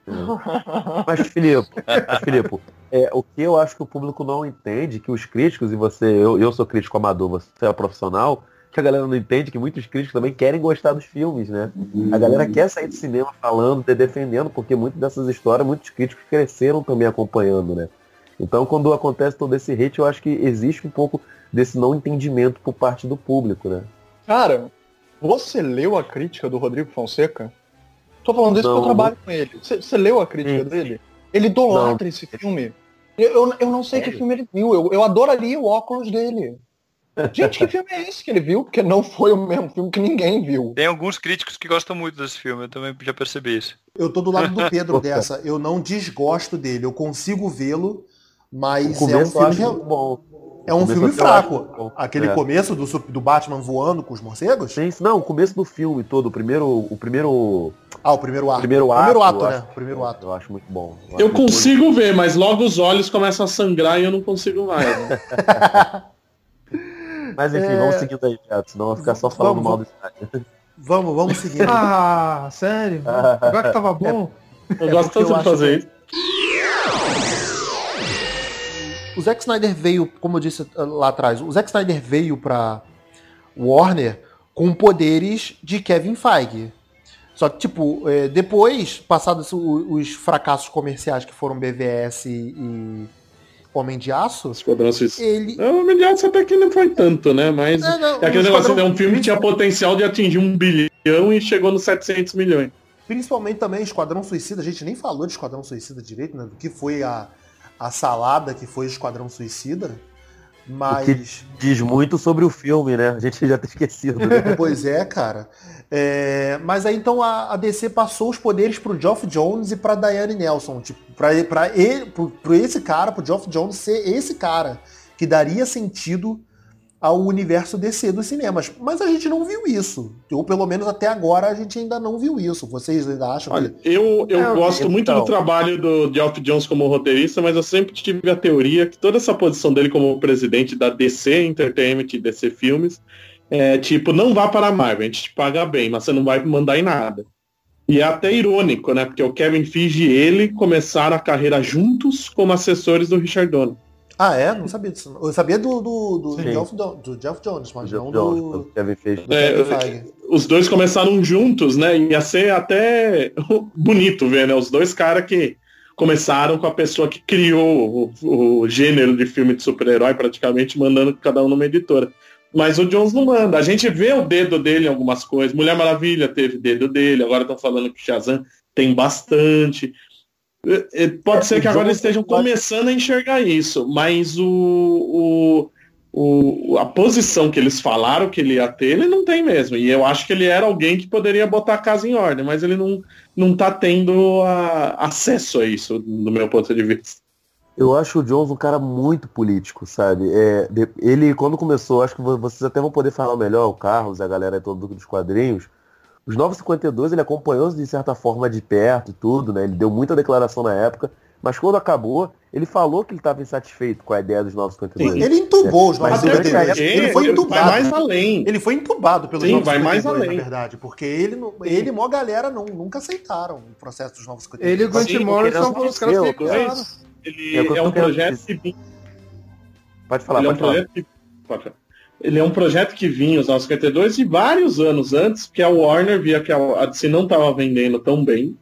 Mas, Filipe, mas, Filipe é, o que eu acho que o público não entende, que os críticos, e você, eu, eu sou crítico amador, você é profissional, que a galera não entende que muitos críticos também querem gostar dos filmes, né? A galera quer sair do cinema falando, defendendo, porque muitas dessas histórias, muitos críticos cresceram também acompanhando, né? Então, quando acontece todo esse hate, eu acho que existe um pouco desse não entendimento por parte do público, né? Cara, você leu a crítica do Rodrigo Fonseca? Tô falando isso porque eu trabalho com ele. Você leu a crítica sim, dele? Ele idolatra esse filme. Eu, eu, eu não sei que filme ele viu. Eu, eu adoraria o óculos dele. Gente, que filme é esse que ele viu? Porque não foi o mesmo filme que ninguém viu. Tem alguns críticos que gostam muito desse filme, eu também já percebi isso. Eu tô do lado do Pedro dessa. Eu não desgosto dele, eu consigo vê-lo, mas é um filme bom. É um filme fraco. Aquele é. começo do, do Batman voando com os morcegos? Sim, não, o começo do filme todo, o primeiro. O primeiro. Ah, o primeiro ato. Primeiro ato, primeiro ato né? O primeiro ato. Eu acho muito bom. Eu, eu consigo ver, mas logo os olhos começam a sangrar e eu não consigo mais. Né? mas enfim, é... vamos seguindo aí, Beto, senão vai ficar só falando vamos, mal do estádio. Vamos, vamos seguir. ah, sério? Agora que tava bom. Eu é gosto tanto de fazer isso. O Zack Snyder veio, como eu disse lá atrás, o Zack Snyder veio para Warner com poderes de Kevin Feige. Só que, tipo, é, depois, passados os fracassos comerciais que foram BVS e, Homem de Aço. Esquadrão Suicida. Ele... O Homem de Aço até que não foi tanto, né? Mas é, não, é aquele negócio, é um filme que tinha potencial de atingir um bilhão e chegou nos 700 milhões. Principalmente também Esquadrão Suicida, a gente nem falou de Esquadrão Suicida direito, né? Do que foi a, a salada que foi Esquadrão Suicida. Mas. diz muito sobre o filme, né? A gente já tá esquecido. Né? pois é, cara. É, mas aí então a, a, DC passou os poderes pro Geoff Jones e pra Diane Nelson. Tipo, pra, pra, ele, pro, pro esse cara, pro Geoff Jones ser esse cara que daria sentido ao universo DC dos cinemas. Mas a gente não viu isso. Ou pelo menos até agora a gente ainda não viu isso. Vocês ainda acham Olha, que... Eu, eu é, gosto muito do trabalho do Geoff Jones como roteirista, mas eu sempre tive a teoria que toda essa posição dele como presidente da DC Entertainment e DC Filmes é tipo, não vá para a Marvel, a gente te paga bem, mas você não vai mandar em nada. E é até irônico, né? Porque o Kevin Feige e ele começaram a carreira juntos como assessores do Richard Donner. Ah, é? Não sabia disso. Eu sabia do, do, do, Jeff, do Jeff, Jones, mas não Jones, do... Kevin Feige. É, os dois começaram juntos, né? Ia ser até bonito ver, né? Os dois caras que começaram com a pessoa que criou o, o gênero de filme de super-herói, praticamente mandando cada um numa editora. Mas o Jones não manda. A gente vê o dedo dele em algumas coisas. Mulher Maravilha teve dedo dele, agora estão falando que o Shazam tem bastante. É, é, pode é, ser que agora eles estejam começando a enxergar isso, mas o, o, o, a posição que eles falaram que ele ia ter, ele não tem mesmo. E eu acho que ele era alguém que poderia botar a casa em ordem, mas ele não, não tá tendo a, acesso a isso, do meu ponto de vista. Eu acho o Jones um cara muito político, sabe? É, ele, quando começou, acho que vocês até vão poder falar melhor, o Carlos a galera toda dos quadrinhos, os 952 ele acompanhou de certa forma de perto e tudo, né? Ele deu muita declaração na época, mas quando acabou, ele falou que ele estava insatisfeito com a ideia dos 952. Sim, ele entubou os 952. Ele foi entubado. Vai mais além. Ele foi entubado pelos Sim, 952, vai mais além. na verdade, porque ele, ele e uma galera não, nunca aceitaram o processo dos 952. Ele e o Grant Morrison foram os caras que Ele é, é um projeto que... Pode falar, ele pode é um falar. Que... Pode falar ele é um projeto que vinha os 952 e vários anos antes, que a Warner via que a DC não estava vendendo tão bem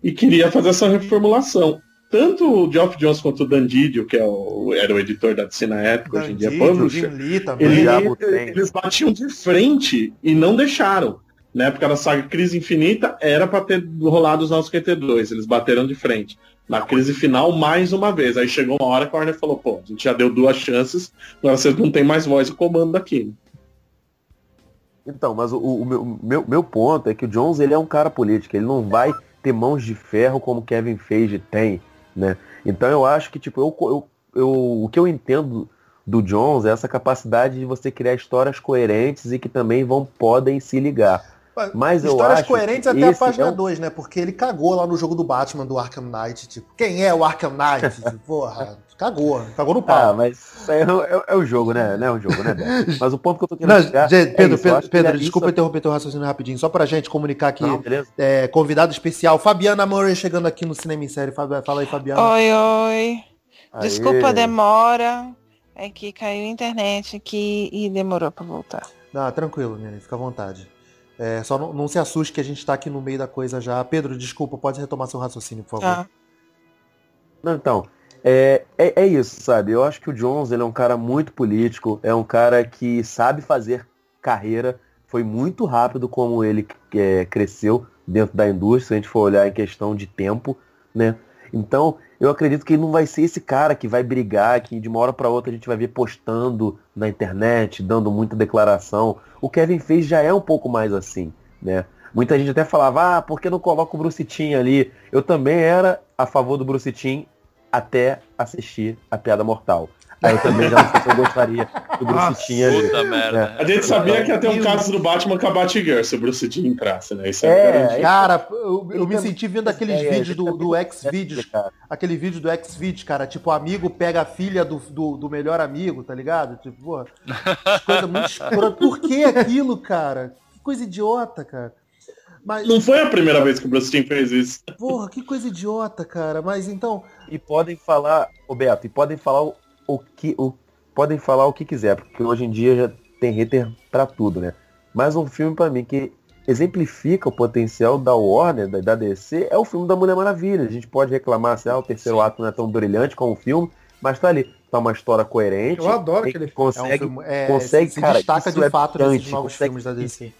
e queria fazer essa reformulação. Tanto o Geoff Jones quanto o Dan Didio, que é o, era o editor da DC na época, Dan hoje em dia publisher, ele, eles batiam de frente e não deixaram. Na época da saga Crise Infinita, era para ter rolado os 952, eles bateram de frente na crise final mais uma vez. Aí chegou uma hora que a Warner falou, pô, a gente já deu duas chances, agora vocês não tem mais voz e comando aqui. Então, mas o, o meu, meu, meu, ponto é que o Jones ele é um cara político, ele não vai ter mãos de ferro como Kevin Feige tem, né? Então eu acho que, tipo, eu, eu, eu, o que eu entendo do Jones é essa capacidade de você criar histórias coerentes e que também vão podem se ligar. Mas Histórias coerentes até a página 2, é um... né? Porque ele cagou lá no jogo do Batman do Arkham Knight. Tipo, quem é o Arkham Knight? Tipo, porra, cagou. Cagou no pau. Ah, mas é, é, é o jogo, né? Não é o jogo, né, Mas o ponto que eu tô querendo Não, chegar Pedro, é isso, Pedro, Pedro desculpa isso... interromper teu raciocínio rapidinho. Só pra gente comunicar aqui. Não, é, convidado especial, Fabiana Murray chegando aqui no Cinema em Série. Fala aí, Fabiana. Oi, oi. Desculpa a demora. É que caiu a internet aqui e demorou pra voltar. Ah, tranquilo, menina. Fica à vontade. É, só não, não, se assuste que a gente está aqui no meio da coisa já. Pedro, desculpa, pode retomar seu raciocínio, por favor. Ah. Não, então, é, é, é, isso, sabe? Eu acho que o Jones ele é um cara muito político, é um cara que sabe fazer carreira, foi muito rápido como ele é, cresceu dentro da indústria, se a gente for olhar em questão de tempo, né? Então, eu acredito que ele não vai ser esse cara que vai brigar, que de uma hora para outra a gente vai ver postando na internet, dando muita declaração. O Kevin fez já é um pouco mais assim, né? Muita gente até falava, ah, por que não coloca o Bruce Timm ali? Eu também era a favor do Bruce Timm até assistir a Piada Mortal. Aí eu também já não sei se eu gostaria do Bruce Timm ali. Puta merda. Né? A gente sabia que ia ter um caso do Batman com a Batgirl se o Bruce Timm entrasse, né? Isso é, é cara, eu, eu me senti vendo aqueles é, vídeos do, do X-Videos, aquele vídeo do X-Videos, cara, tipo, o amigo pega a filha do, do, do melhor amigo, tá ligado? Tipo, porra, coisa muito escura. Por que aquilo, cara? Que coisa idiota, cara. Mas... Não foi a primeira vez que o Bruce Timm fez isso. Porra, que coisa idiota, cara. Mas então. E podem falar, Roberto, e podem falar o que o, podem falar o que quiser, porque hoje em dia já tem hater para tudo, né? Mas um filme para mim que exemplifica o potencial da Warner, da, da, DC, é o filme da Mulher Maravilha. A gente pode reclamar se assim, ah, o terceiro ato não é tão brilhante como o filme, mas tá ali. contar uma história coerente. Eu adoro que ele consegue, é um filme, é, consegue, se cara, destaca de é fato brilhante, nesses novos consegue- filmes da DC.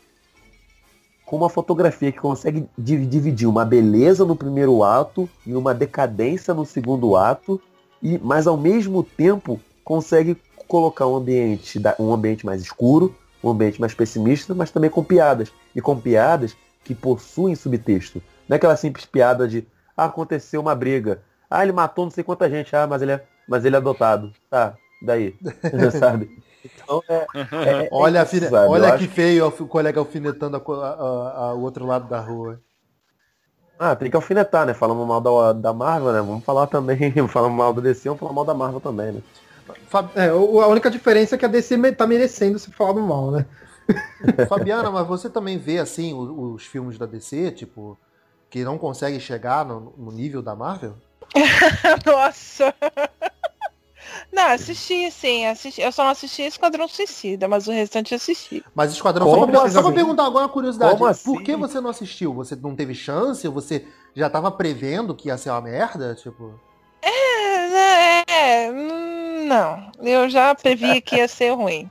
com uma fotografia que consegue di- dividir uma beleza no primeiro ato e uma decadência no segundo ato, e mas ao mesmo tempo consegue colocar um ambiente, um ambiente mais escuro, um ambiente mais pessimista, mas também com piadas. E com piadas que possuem subtexto. Não é aquela simples piada de ah, aconteceu uma briga. Ah, ele matou não sei quanta gente. Ah, mas ele é, mas ele é adotado. Tá, daí. sabe? Então é, é- é Olha, isso? Eu olha que feio o colega alfinetando a co- a- a- a- o outro lado da rua. Ah, tem que alfinetar, né? Falamos mal da, da Marvel, né? Vamos falar também, falamos mal da DC, vamos falar mal da Marvel também, né? É, a única diferença é que a DC tá merecendo ser falado mal, né? Fabiana, mas você também vê assim o- os, filmes da DC, tipo, que não conseguem chegar no, no nível da Marvel? Nossa! Não, assisti sim, assisti. Eu só não assisti Esquadrão Suicida, mas o restante eu assisti. Mas Esquadrão, Como só pra, assim? só pra perguntar agora uma curiosidade. Como assim? Por que você não assistiu? Você não teve chance? Você já tava prevendo que ia ser uma merda? Tipo. É, é, hum, não. Eu já previ que ia ser ruim.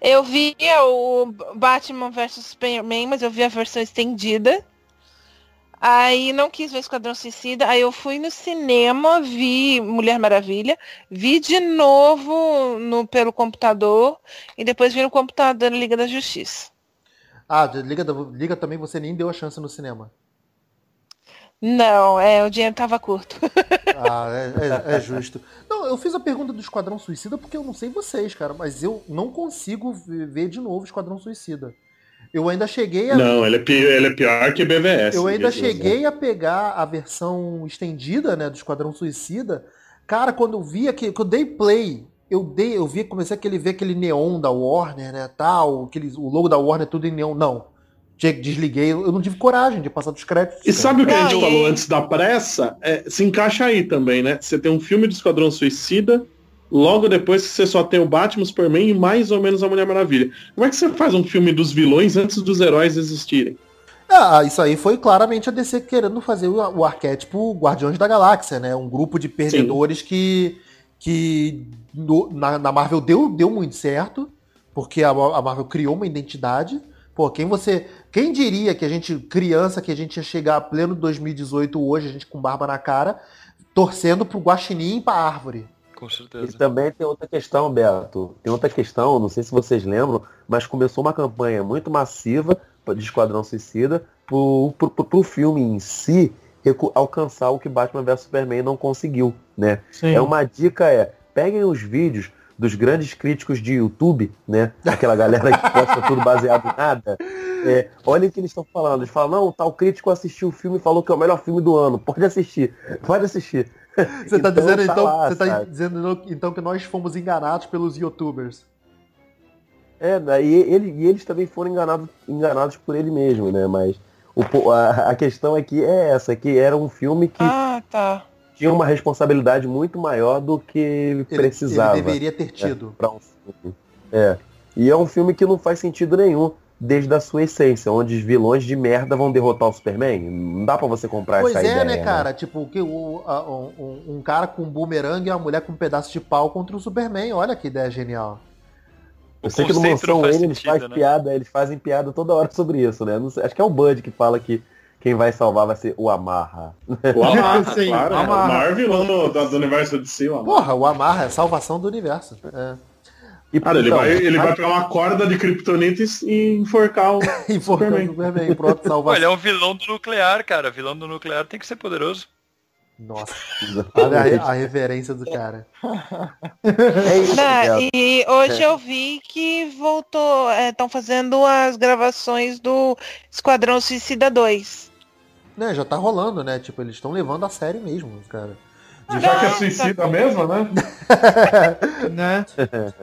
Eu via o Batman vs Superman, mas eu vi a versão estendida. Aí não quis ver Esquadrão Suicida. Aí eu fui no cinema, vi Mulher Maravilha, vi de novo no, pelo computador e depois vi no computador Liga da Justiça. Ah, Liga, Liga também você nem deu a chance no cinema. Não, é, o dinheiro tava curto. Ah, é, é- é justo. Não, eu fiz a pergunta do Esquadrão Suicida porque eu não sei vocês, cara, mas eu não consigo ver de novo Esquadrão Suicida. Eu ainda cheguei a. Não, ele é, pi- ele é pior que BVS. Eu ainda cheguei a pegar a versão estendida, né, do Esquadrão Suicida. Cara, quando eu vi que eu dei play, eu dei, eu vi, comecei aquele ver aquele neon da Warner, né, tal, aquele, o logo da Warner tudo em neon, não. Desliguei, eu não tive coragem de passar dos créditos. E cara. sabe o que a gente e falou antes da pressa? É, se encaixa aí também, né? Você tem um filme do Esquadrão Suicida, logo depois que você só tem o Batman, Superman e mais ou menos a Mulher Maravilha. Como é que você faz um filme dos vilões antes dos heróis existirem? Ah, isso aí foi claramente a DC querendo fazer o, o arquétipo Guardiões da Galáxia, né? Um grupo de perdedores que, que no- na, na Marvel deu, deu muito certo, porque a, a Marvel criou uma identidade. Pô, quem você. Quem diria que a gente, criança, que a gente ia chegar a pleno 2018 hoje, a gente com barba na cara, torcendo pro Guaxinim e pra árvore. Com E certeza. também tem outra questão, Beto. Tem outra questão, não sei se vocês lembram, mas começou uma campanha muito massiva de Esquadrão Suicida pro, pro, pro, pro filme em si alcançar o que Batman vs Superman não conseguiu, né? Sim. É uma dica é, peguem os vídeos dos grandes críticos de YouTube, né? Aquela galera que posta tudo baseado em nada. É, olha o que eles estão falando. Eles falam, não, tal crítico assistiu o filme e falou que é o melhor filme do ano. Pode assistir, pode assistir. Você tá dizendo então, lá, você tá dizendo então que nós fomos enganados pelos youtubers. É, daí ele, e eles também foram enganados, enganados por ele mesmo, né? Mas o, a, a questão aqui é essa, que era um filme que Ah, tá. tinha uma responsabilidade muito maior do que Ele, precisava ele deveria ter tido. pra um filme. É. E é um filme que não faz sentido nenhum desde a sua essência, onde os vilões de merda vão derrotar o Superman. Não dá pra você comprar Pois essa é, ideia. né, cara? Tipo, que o, a- um, um cara com um bumerangue e uma mulher com um pedaço de pau contra o Superman. Olha que ideia genial. Eu sei que no Mansão faz Wayne eles fazem né? piada, eles fazem piada toda hora sobre isso, né? Não sei- acho que é o Bud que fala que quem vai salvar vai ser o Amarra. O Amarra, Sim, claro. Amarra. O maior vilão do, do, do universo de si, o Amarra. Porra, o Amarra é a salvação do universo. É. E, Cara, ele, então, vai, ele vai pegar uma corda de kryptonita e- enforcar o Superman. Superman. Pronto, ele é um vilão do nuclear, cara. Vilão do nuclear tem que ser poderoso. Nossa, olha a, a reverência do cara. É isso, Não, e hoje eu vi que voltou, estão fazendo as gravações do Esquadrão Suicida 2. Né, já tá rolando, né? Tipo, eles estão levando a sério mesmo, cara. Já que é suicida mesmo, né? Né?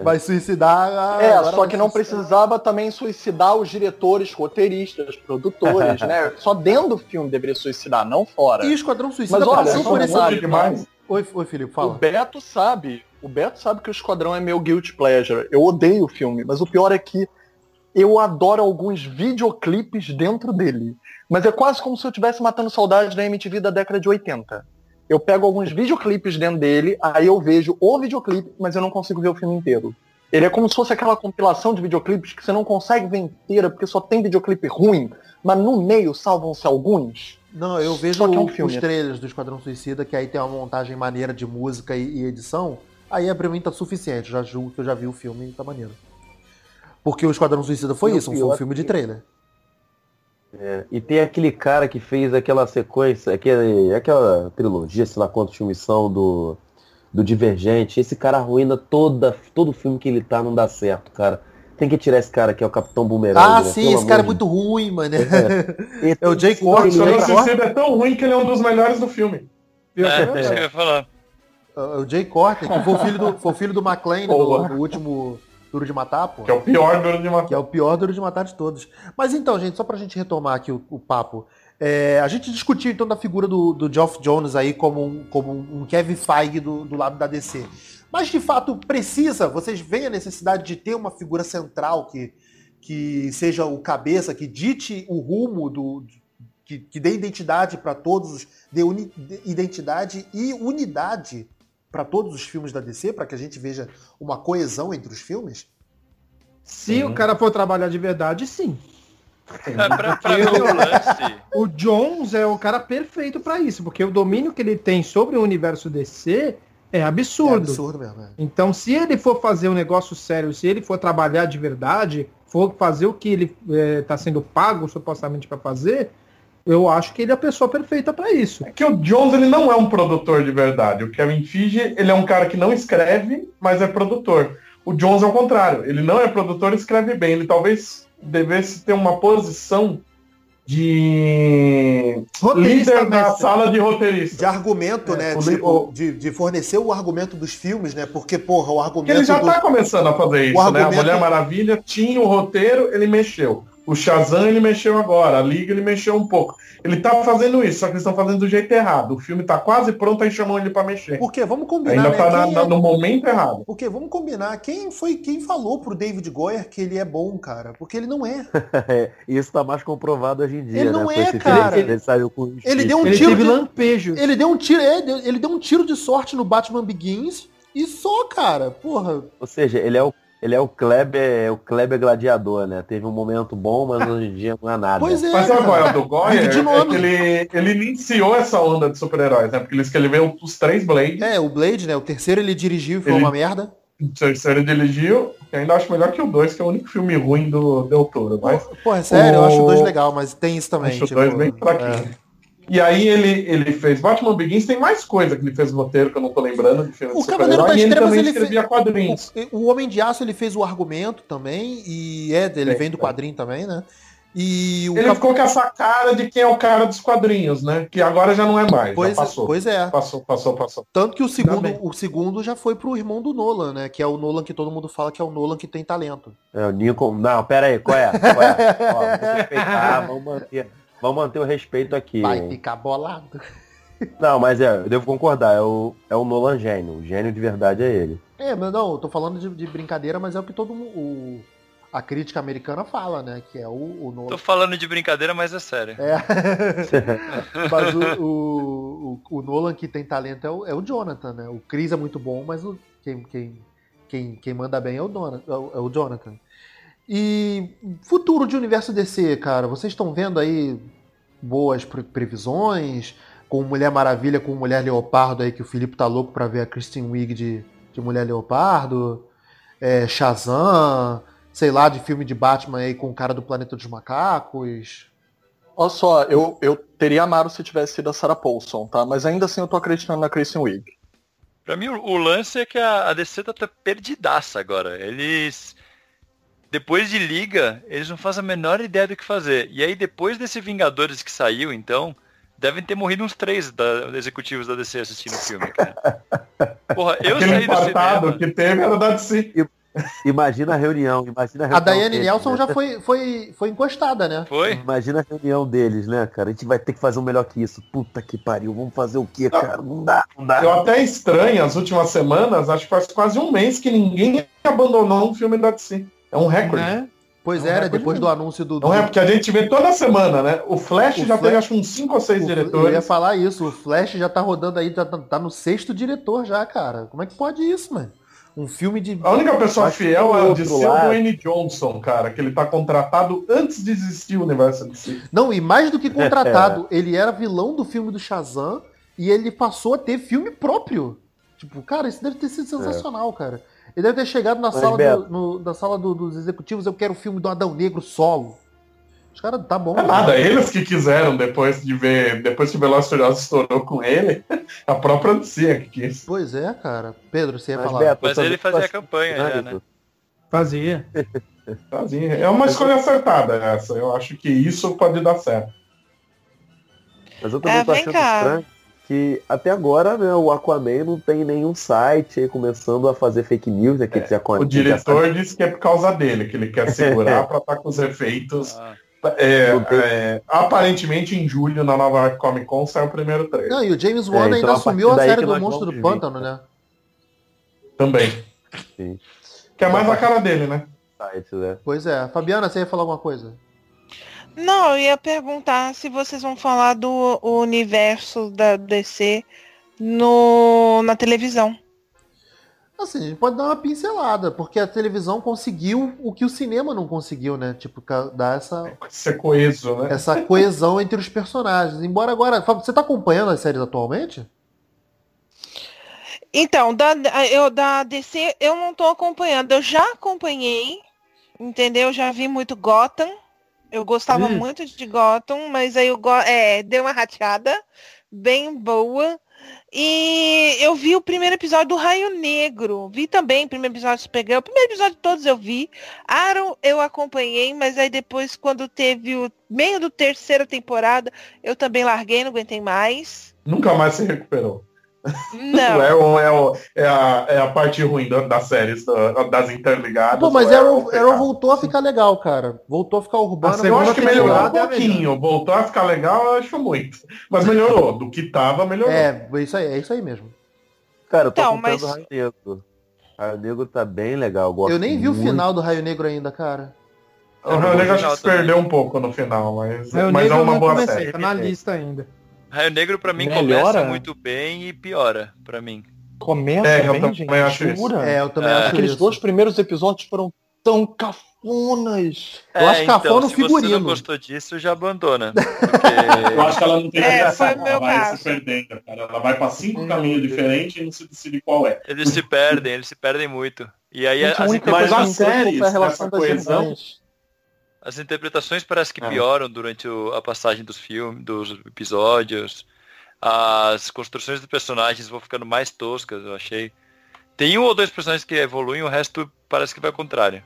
Vai suicidar. a- É, agora só que não suicidar. precisava também suicidar os diretores, roteiristas, produtores, né? Só dentro do filme deveria suicidar, não fora. E o Esquadrão Suicida Mas olha, por esse. detalhe, demais. Oi, oi, Felipe, O fala. Beto sabe, o Beto sabe que o Esquadrão é meu guilty pleasure. Eu odeio o filme, mas o pior é que eu adoro alguns videoclipes dentro dele. Mas é quase como se eu estivesse matando saudades da MTV da década de 80. Eu pego alguns videoclipes dentro dele, aí eu vejo o videoclipe, mas eu não consigo ver o filme inteiro. Ele é como se fosse aquela compilação de videoclipes que você não consegue ver inteira porque só tem videoclipe ruim, mas no meio salvam-se alguns. Não, eu vejo é um filme. os trailers do Esquadrão Suicida, que aí tem uma montagem maneira de música e, e edição. Aí é pra mim tá suficiente. Já julgo que eu já vi o filme e tá maneiro. Porque o Esquadrão Suicida foi e isso, foi um filme de trailer. É, e tem aquele cara que fez aquela sequência, aquele, aquela trilogia, sei lá quantos filmes são do, do Divergente. Esse cara arruina toda, todo filme que ele tá, não dá certo, cara. Tem que tirar esse cara que é o Capitão Boomerang. Ah, né? sim, Pelo esse cara é muito ruim, mano. É, é o Jay. O Suicida é tão ruim que ele é um dos melhores do filme. É, é, eu ia falar. O Jay Cork, que foi o filho do, foi o filho do McLean no, no último Duro de Matar, pô. Que é o pior Duro de Matar. Que é o pior Duro de Matar de todos. Mas então, gente, só pra gente retomar aqui o, o papo. É, a gente discutiu então da figura do, do Geoff Jones aí como um, como um Kevin Feige do, do lado da DC. Mas de fato precisa, vocês veem a necessidade de ter uma figura central que, que seja o cabeça, que dite o rumo do. que, que dê identidade para todos, dê uni, identidade e unidade para todos os filmes da DC, para que a gente veja uma coesão entre os filmes? Se o cara for trabalhar de verdade, sim. É, pra, pra o, o Jones é o cara perfeito para isso, porque o domínio que ele tem sobre o universo DC é absurdo. É absurdo mesmo. É. Então, se ele for fazer um negócio sério, se ele for trabalhar de verdade, for fazer o que ele está é, sendo pago supostamente para fazer, eu acho que ele é a pessoa perfeita para isso. É que o Jones ele não é um produtor de verdade. O Kevin Feige ele é um cara que não escreve, mas é produtor. O Jones é o contrário. Ele não é produtor, escreve bem. Ele talvez devesse ter uma posição de líder da sala de roteirista. De argumento, é, né? O, tipo, o, de, de, fornecer o argumento dos filmes, né? Porque, porra, o argumento. Ele já do... tá começando a fazer isso, né? A Mulher Maravilha tinha o roteiro, ele mexeu. O Shazam ele mexeu agora, a Liga ele mexeu um pouco. Ele tá fazendo isso, só que eles estão fazendo do jeito errado. O filme tá quase pronto, aí chamam ele para mexer. Por quê? Vamos combinar. Ainda né? tá na, na, é... no momento errado. Porque vamos combinar. Quem foi quem falou pro David Goyer que ele é bom, cara? Porque ele não é. é isso tá mais comprovado hoje em dia. Ele né? não é, cara. Ele, ele, saiu com ele deu um ele tiro de lampejo. Ele deu um tiro, é, ele deu um tiro de sorte no Batman Begins e só, cara. Porra. Ou seja, ele é o ele é o Kleber, o Kleber gladiador, né? Teve um momento bom, mas hoje em dia não é nada. Pois é. Mas sabe qual é o do Goyer? É que ele, ele iniciou essa onda de super-heróis, né? Porque ele escreveu os três Blades. É, o Blade, né? O terceiro ele dirigiu e foi ele, uma merda. O terceiro ele dirigiu, que ainda acho melhor que o dois, que é o único filme ruim do Del Toro. Mas... Pô, é sério, o... eu acho o dois legal, mas tem isso também. Acho tipo, o dois bem fraquinho. É. E aí ele, ele fez Batman Begins, tem mais coisa que ele fez no roteiro que eu não tô lembrando de filme O Cavaleiro das Trevas ele, escrevia fez, quadrinhos. O, o, Homem de Aço ele fez o argumento também e é, ele vem do quadrinho também, né? E ele Cap... ficou com essa cara de quem é o cara dos quadrinhos, né? Que agora já não é mais. Pois, passou. É, pois é. Passou, passou, passou. Tanto que o segundo, o segundo já foi pro irmão do Nolan, né? Que é o Nolan que todo mundo fala que é o Nolan que tem talento. É, o Nico. Não, pera aí, qual é? Qual é? Ó, respeitar, vamos manter. Vamos manter o respeito aqui. Vai ficar bolado. Não, mas é, eu devo concordar, é o, é o Nolan gênio. O gênio de verdade é ele. É, mas não, eu tô falando de, de brincadeira, mas é o que todo mundo. A crítica americana fala, né? Que é o, o Nolan. Tô falando de brincadeira, mas é sério. É. mas o, o, o, o, Nolan que tem talento é o, é o Jonathan, né? O Chris é muito bom, mas o, quem, quem, quem, quem manda bem é o, Dona, é o, é o Jonathan. E futuro de universo DC, cara, vocês estão vendo aí boas previsões? Com Mulher Maravilha, com Mulher Leopardo aí, que o Felipe tá louco pra ver a Kristen Wiig de, de Mulher Leopardo. É, Shazam, sei lá, de filme de Batman aí com o cara do Planeta dos Macacos. Olha só, eu, eu teria amado se tivesse sido a Sarah Paulson, tá? Mas ainda assim eu tô acreditando na Kristen Wiig. Pra mim, o lance é que a, a DC tá perdidaça agora. Eles depois de Liga, eles não fazem a menor ideia do que fazer. E aí, depois desse Vingadores que saiu, então, devem ter morrido uns três da, executivos da DC assistindo o filme, cara. Porra, eu Aquele saí do cinema... que teve era da DC. Imagina a reunião, imagina a reunião. A Daiane deles, Nelson né? já foi, foi, foi encostada, né? Foi. Imagina a reunião deles, né, cara? A gente vai ter que fazer um melhor que isso. Puta que pariu, vamos fazer o quê, cara? Não dá, não dá. Eu até estranho as últimas semanas, acho que faz quase um mês que ninguém abandonou um filme da DC. É um recorde. Né? Pois é, né? Depois do anúncio do. Não é, porque a gente vê toda semana, né? O Flash o já Flash... teve acho uns 5 ou 6 diretores. Eu ia falar isso, o Flash já tá rodando aí, já tá, tá no sexto diretor já, cara. Como é que pode isso, mano? Um filme de. A única pessoa fiel é o de ser o Dwayne Johnson, cara, que ele tá contratado antes de existir o universo DC. Não, e mais do que contratado, ele era vilão do filme do Shazam e ele passou a ter filme próprio. Tipo, cara, isso deve ter sido sensacional, é. cara. Ele deve ter chegado na Mas, sala, do, no, na sala do, dos executivos, eu quero o filme do Adão Negro solo. Os caras, tá bom. É nada, eles que quiseram, depois de ver, depois que o Furiosos estourou com ele, a própria Lucia que quis. Pois é, cara. Pedro, você ia Mas, falar. Beto, Mas ele fazia a campanha já, né? Fazia. Fazia. É uma escolha acertada essa. Eu acho que isso pode dar certo. Mas eu também é, tô achando cá. estranho que até agora, né, o Aquaman não tem nenhum site aí começando a fazer fake news, né, que é, já O diretor disse que é por causa dele, que ele quer segurar para estar tá com os efeitos. Ah. É, é, aparentemente em julho na Nova York Comic Con sai o primeiro trailer. Não, e o James Wan é, então, ainda assumiu a série do Monstro do Pântano, né? Também. Sim. Que é mais a cara dele, né? Né? Pois é. Fabiana, você ia falar alguma coisa? Não, eu ia perguntar se vocês vão falar do universo da DC no, na televisão. Assim, a gente pode dar uma pincelada, porque a televisão conseguiu o que o cinema não conseguiu, né? Tipo, dar essa. Ser coeso, né? Essa coesão entre os personagens. Embora agora. Você tá acompanhando as séries atualmente? Então, da, eu, da DC eu não tô acompanhando. Eu já acompanhei, entendeu? Já vi muito Gotham. Eu gostava hum. muito de Gotham, mas aí eu é, deu uma rateada bem boa. E eu vi o primeiro episódio do Raio Negro. Vi também o primeiro episódio do Supergirl. O primeiro episódio de todos eu vi. Arrow eu acompanhei, mas aí depois, quando teve o meio do terceira temporada, eu também larguei, não aguentei mais. Nunca mais se recuperou. Não. é, o, é, o, é, a, é a parte ruim da, das séries, das interligadas. Pô, mas Arrow, Arrow voltou a ficar legal, cara. Voltou a ficar urbano. eu acho que melhorou um pouquinho. É voltou a ficar legal, eu acho muito. Mas melhorou. Do que tava, melhorou. É, isso aí, é isso aí mesmo. Cara, eu tô então, mas... Raio Negro. Raio Negro tá bem legal. Eu, eu nem vi muito. o final do Raio Negro ainda, cara. O Raio Negro acho que se perdeu um pouco no final, mas, mas é uma boa comecei, série. Tá na lista ainda. Raio Negro para mim Melhora? começa muito bem e piora para mim. Começa é, bem, eu gente. Também acho isso. É, eu também é. acho Aqueles isso. dois primeiros episódios foram tão cafonas. É, eu acho então, cafona o figurino. Se você não gostou disso, já abandona. Porque... eu acho que ela não tem é, essa, ela vai caso. se perdendo, cara. Ela vai para cinco hum, caminhos diferentes e não se decide qual é. Eles se perdem, eles se perdem muito. E aí Gente, as interpretações... séries, a relação das coesão, as interpretações parece que é. pioram durante o, a passagem dos filmes, dos episódios as construções dos personagens vão ficando mais toscas, eu achei. Tem um ou dois personagens que evoluem, o resto parece que vai ao contrário.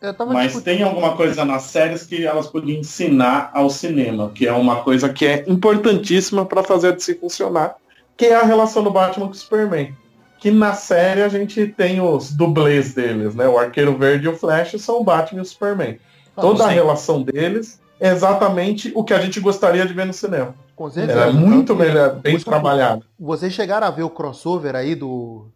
Mas discutindo. tem alguma coisa nas séries que elas podiam ensinar ao cinema, que é uma coisa que é importantíssima para fazer a DC funcionar, que é a relação do Batman com o Superman. Que na série a gente tem os dublês deles, né? O Arqueiro Verde e o Flash são o Batman e o Superman. Toda a relação deles é exatamente o que a gente gostaria de ver no cinema. Com certeza. É muito melhor, bem trabalhado. Vocês chegaram a ver o crossover aí do.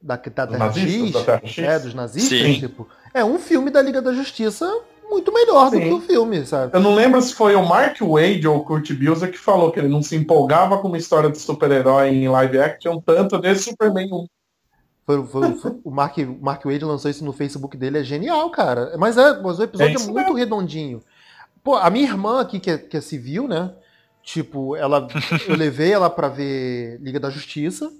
Da, da, Terra, X, da Terra X? É, dos nazistas? Sim. Tipo, é um filme da Liga da Justiça muito melhor Sim. do que o filme, sabe? Eu não lembro se foi o Mark Wade ou o Kurt Busiek que falou que ele não se empolgava com uma história de super-herói em live action tanto desse Superman 1. Foi, foi, foi, o Mark, Mark Wade lançou isso no Facebook dele, é genial, cara. Mas, é, mas o episódio é, é muito redondinho. Pô, a minha irmã aqui, que é, que é civil, né? Tipo, ela, eu levei ela para ver Liga da Justiça,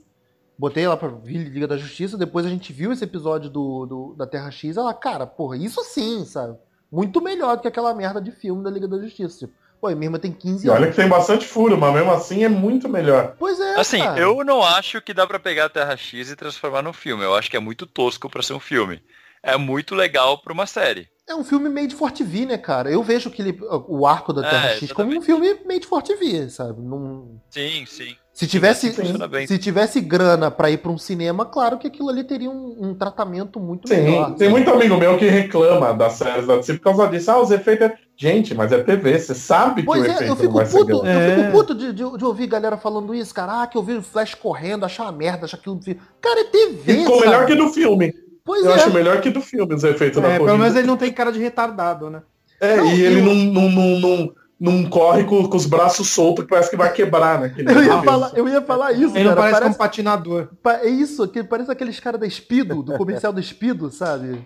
botei ela pra ver Liga da Justiça, depois a gente viu esse episódio do, do, da Terra X, ela, cara, porra, isso sim, sabe? Muito melhor do que aquela merda de filme da Liga da Justiça. Tipo, pô, minha irmã tem 15 e anos. olha que tem bastante furo, mas mesmo assim é muito melhor. Pois é. Assim, cara. eu não acho que dá para pegar a Terra X e transformar num filme. Eu acho que é muito tosco para ser um filme. É muito legal para uma série. É um filme made for TV, né, cara? Eu vejo aquele, o arco da Terra é, X como um filme made for TV, sabe? Num... Sim, sim. Se tivesse, se tivesse grana para ir para um cinema, claro que aquilo ali teria um, um tratamento muito sim, melhor. Tem muito amigo meu que reclama das séries da DC por causa disso. Ah, os efeitos é... Gente, mas é TV, você sabe pois que é, o efeito eu fico puto, Eu é. fico puto de, de, de, ouvir galera falando isso, cara. Ah, que eu vi o Flash correndo, achar uma merda, achar aquilo... Cara, é TV, Ficou melhor que no filme. Pois eu é. acho melhor que do filme os efeitos é, da corrida. Pelo menos ele não tem cara de retardado, né? É, não, e ele eu... não, não, não, não, não corre com, com, os braços soltos que parece que vai quebrar, né? Eu ia, falar, eu ia falar isso, Ele cara, parece, parece um patinador. É isso, que parece aqueles caras da Speedo, do comercial da Speedo, sabe?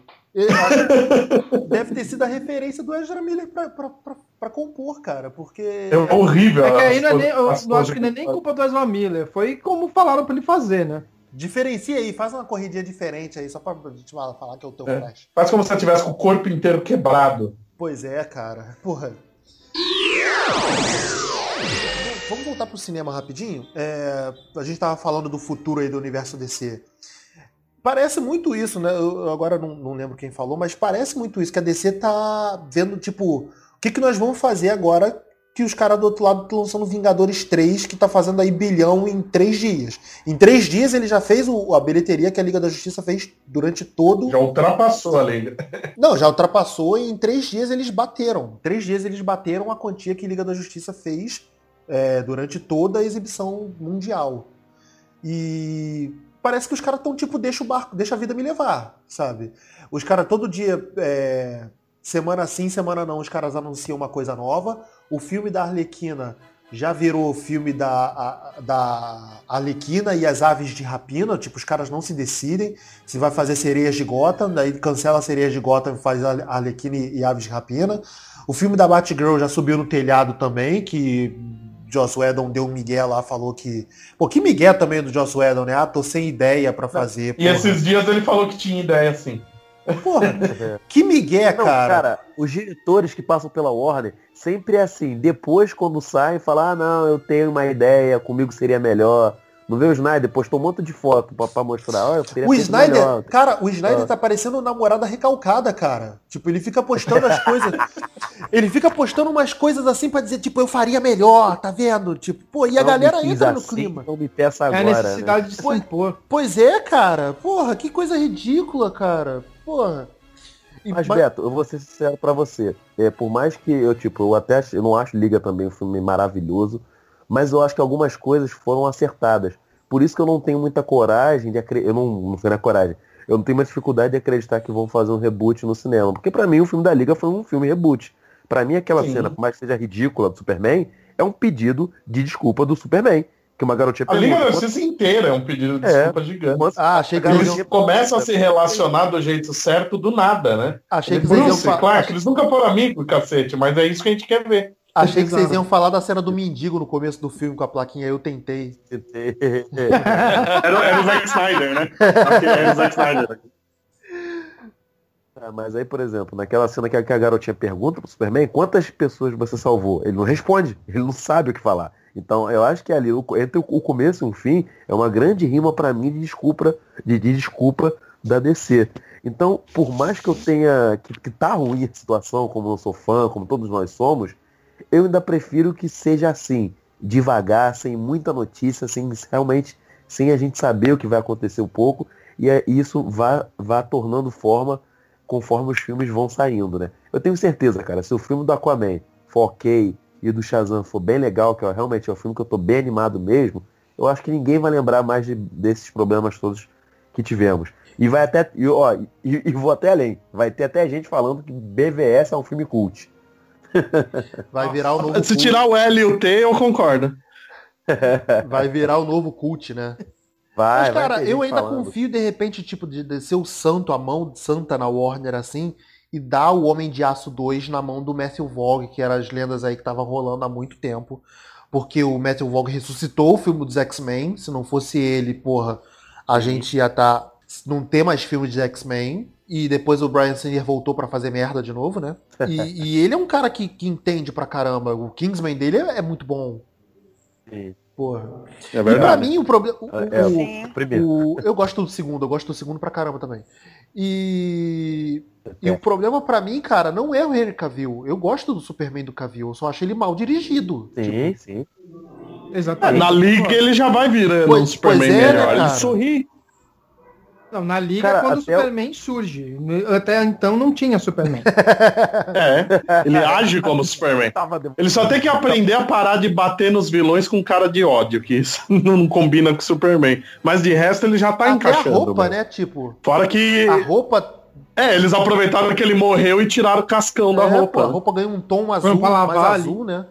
Deve ter sido a referência do Ezra Miller pra, pra, pra, pra compor, cara, porque... É horrível. É que aí não é nem, eu não acho que não é nem culpa do Ezra Miller, foi como falaram pra ele fazer, né? Diferencia aí, faz uma corridinha diferente aí, só pra gente falar que é o teu é. flash. Faz como se você tivesse com o corpo inteiro quebrado. Pois é, cara. Porra. Vamos voltar pro cinema rapidinho? É, a gente tava falando do futuro aí do universo DC. Parece muito isso, né? Eu agora não, não lembro quem falou, mas parece muito isso, que a DC tá vendo, tipo, o que, que nós vamos fazer agora que os caras do outro lado estão lançando Vingadores 3, que tá fazendo aí bilhão em três dias. Em três dias ele já fez o, a bilheteria que a Liga da Justiça fez durante todo. Já ultrapassou a Liga. Não, já ultrapassou e em três dias eles bateram. Em três dias eles bateram a quantia que a Liga da Justiça fez é, durante toda a exibição mundial. E parece que os caras estão tipo, deixa o barco, deixa a vida me levar, sabe? Os caras todo dia. É Semana sim, semana não, os caras anunciam uma coisa nova. O filme da Arlequina já virou filme da, a, da Arlequina e as Aves de Rapina. Tipo, os caras não se decidem se vai fazer Sereias de Gotham, daí cancela Sereias de Gotham e faz Arlequina e Aves de Rapina. O filme da Batgirl já subiu no telhado também, que Joss Whedon deu um migué lá, falou que... Pô, que migué também do Joss Whedon, né? Ah, tô sem ideia para fazer. E porra. esses dias ele falou que tinha ideia, sim. Porra, que migué, Não, cara. Cara, os diretores que passam pela Warner sempre é assim. Depois, quando saem, falam, ah, não, eu tenho uma ideia, comigo seria melhor. Não vê o Snyder? Postou um monte de foto pra, pra mostrar. Olha, o Snyder, melhor. cara, o Snyder ah. tá parecendo namorada recalcada, cara. Tipo, ele fica postando as coisas. ele fica postando umas coisas assim pra dizer, tipo, eu faria melhor, tá vendo? Tipo, pô, e a não galera entra no assim, clima. Não me peça agora. É a necessidade né? de se impor. Pois é, cara. Porra, que coisa ridícula, cara. Porra. E, mas, mas, Beto, eu vou ser sincero pra você. É, por mais que eu, tipo, eu até eu não acho Liga também um filme maravilhoso, mas eu acho que algumas coisas foram acertadas. Por isso que eu não tenho muita coragem de acreditar. Eu não, não sei na coragem. Eu não tenho uma dificuldade de acreditar que vão fazer um reboot no cinema. Porque para mim o filme da Liga foi um filme reboot. Para mim aquela Sim. cena, por mais que seja ridícula do Superman, é um pedido de desculpa do Superman que uma garotinha A Liga da Justiça inteira é um pedido de desculpa é, gigante. Ah, achei que eles começam a se relacionar do jeito certo do nada, né? Achei que Bruce, vocês iam claro, que eles nunca foram amigos, cacete, mas é isso que a gente quer ver. Achei que vocês iam falar da cena do mendigo no começo do filme com a plaquinha Eu Tentei. era, era o Zack Snyder, né? Era o Zack Snyder. Ah, mas aí, por exemplo, naquela cena que a, que a garotinha pergunta pro Superman, quantas pessoas você salvou? Ele não responde, ele não sabe o que falar. Então, eu acho que ali, entre o começo e o fim, é uma grande rima para mim de desculpa, de, de, desculpa da DC. Então, por mais que eu tenha, que, que tá ruim a situação, como eu sou fã, como todos nós somos, eu ainda prefiro que seja assim, devagar, sem muita notícia, sem realmente, sem a gente saber o que vai acontecer um pouco, e é, isso vá, vá tornando forma conforme os filmes vão saindo, né? Eu tenho certeza, cara, se o filme do Aquaman for ok, e do Shazam for bem legal, que é, realmente é um filme que eu tô bem animado mesmo, eu acho que ninguém vai lembrar mais de, desses problemas todos que tivemos. E vai até. E, ó, e, e, vou até além. Vai ter até gente falando que BVS é um filme cult. Vai virar o novo. Se cult. tirar o L e o T, eu concordo. Vai virar o novo cult, né? Vai, Mas, cara, eu ainda falando. confio, de repente, tipo, de, de ser o santo, a mão santa na Warner, assim, e dá o Homem de Aço 2 na mão do Matthew Vogue, que eram as lendas aí que estavam rolando há muito tempo. Porque o Matthew Vogue ressuscitou o filme dos X-Men. Se não fosse ele, porra, a gente ia estar. Tá, não ter mais filme de X-Men. E depois o Brian Singer voltou para fazer merda de novo, né? E, e, ele é um cara que, que entende pra caramba. O Kingsman dele é, é muito bom. Sim. Porra. É verdade. E pra mim o problema. É, o, o, primeiro. O, eu gosto do segundo, eu gosto do segundo pra caramba também. E. E o problema para mim, cara, não é o Henry Cavill. Eu gosto do Superman do Cavill, eu só acho ele mal dirigido. Sim, tipo... sim. Exatamente. Na Liga ele já vai virando pois, um Superman é, né, melhor. Né, ele sorri. Não, na liga Cara, quando o Superman o... surge. Até então não tinha Superman. é, ele age como Superman. Ele só tem que aprender a parar de bater nos vilões com cara de ódio, que isso não combina com o Superman. Mas de resto ele já tá Até encaixando. a roupa, né? Tipo. Fora que. A roupa é, eles aproveitaram que ele morreu e tiraram o cascão é, da roupa. Pô, a roupa ganhou um tom azul, mais azul, né?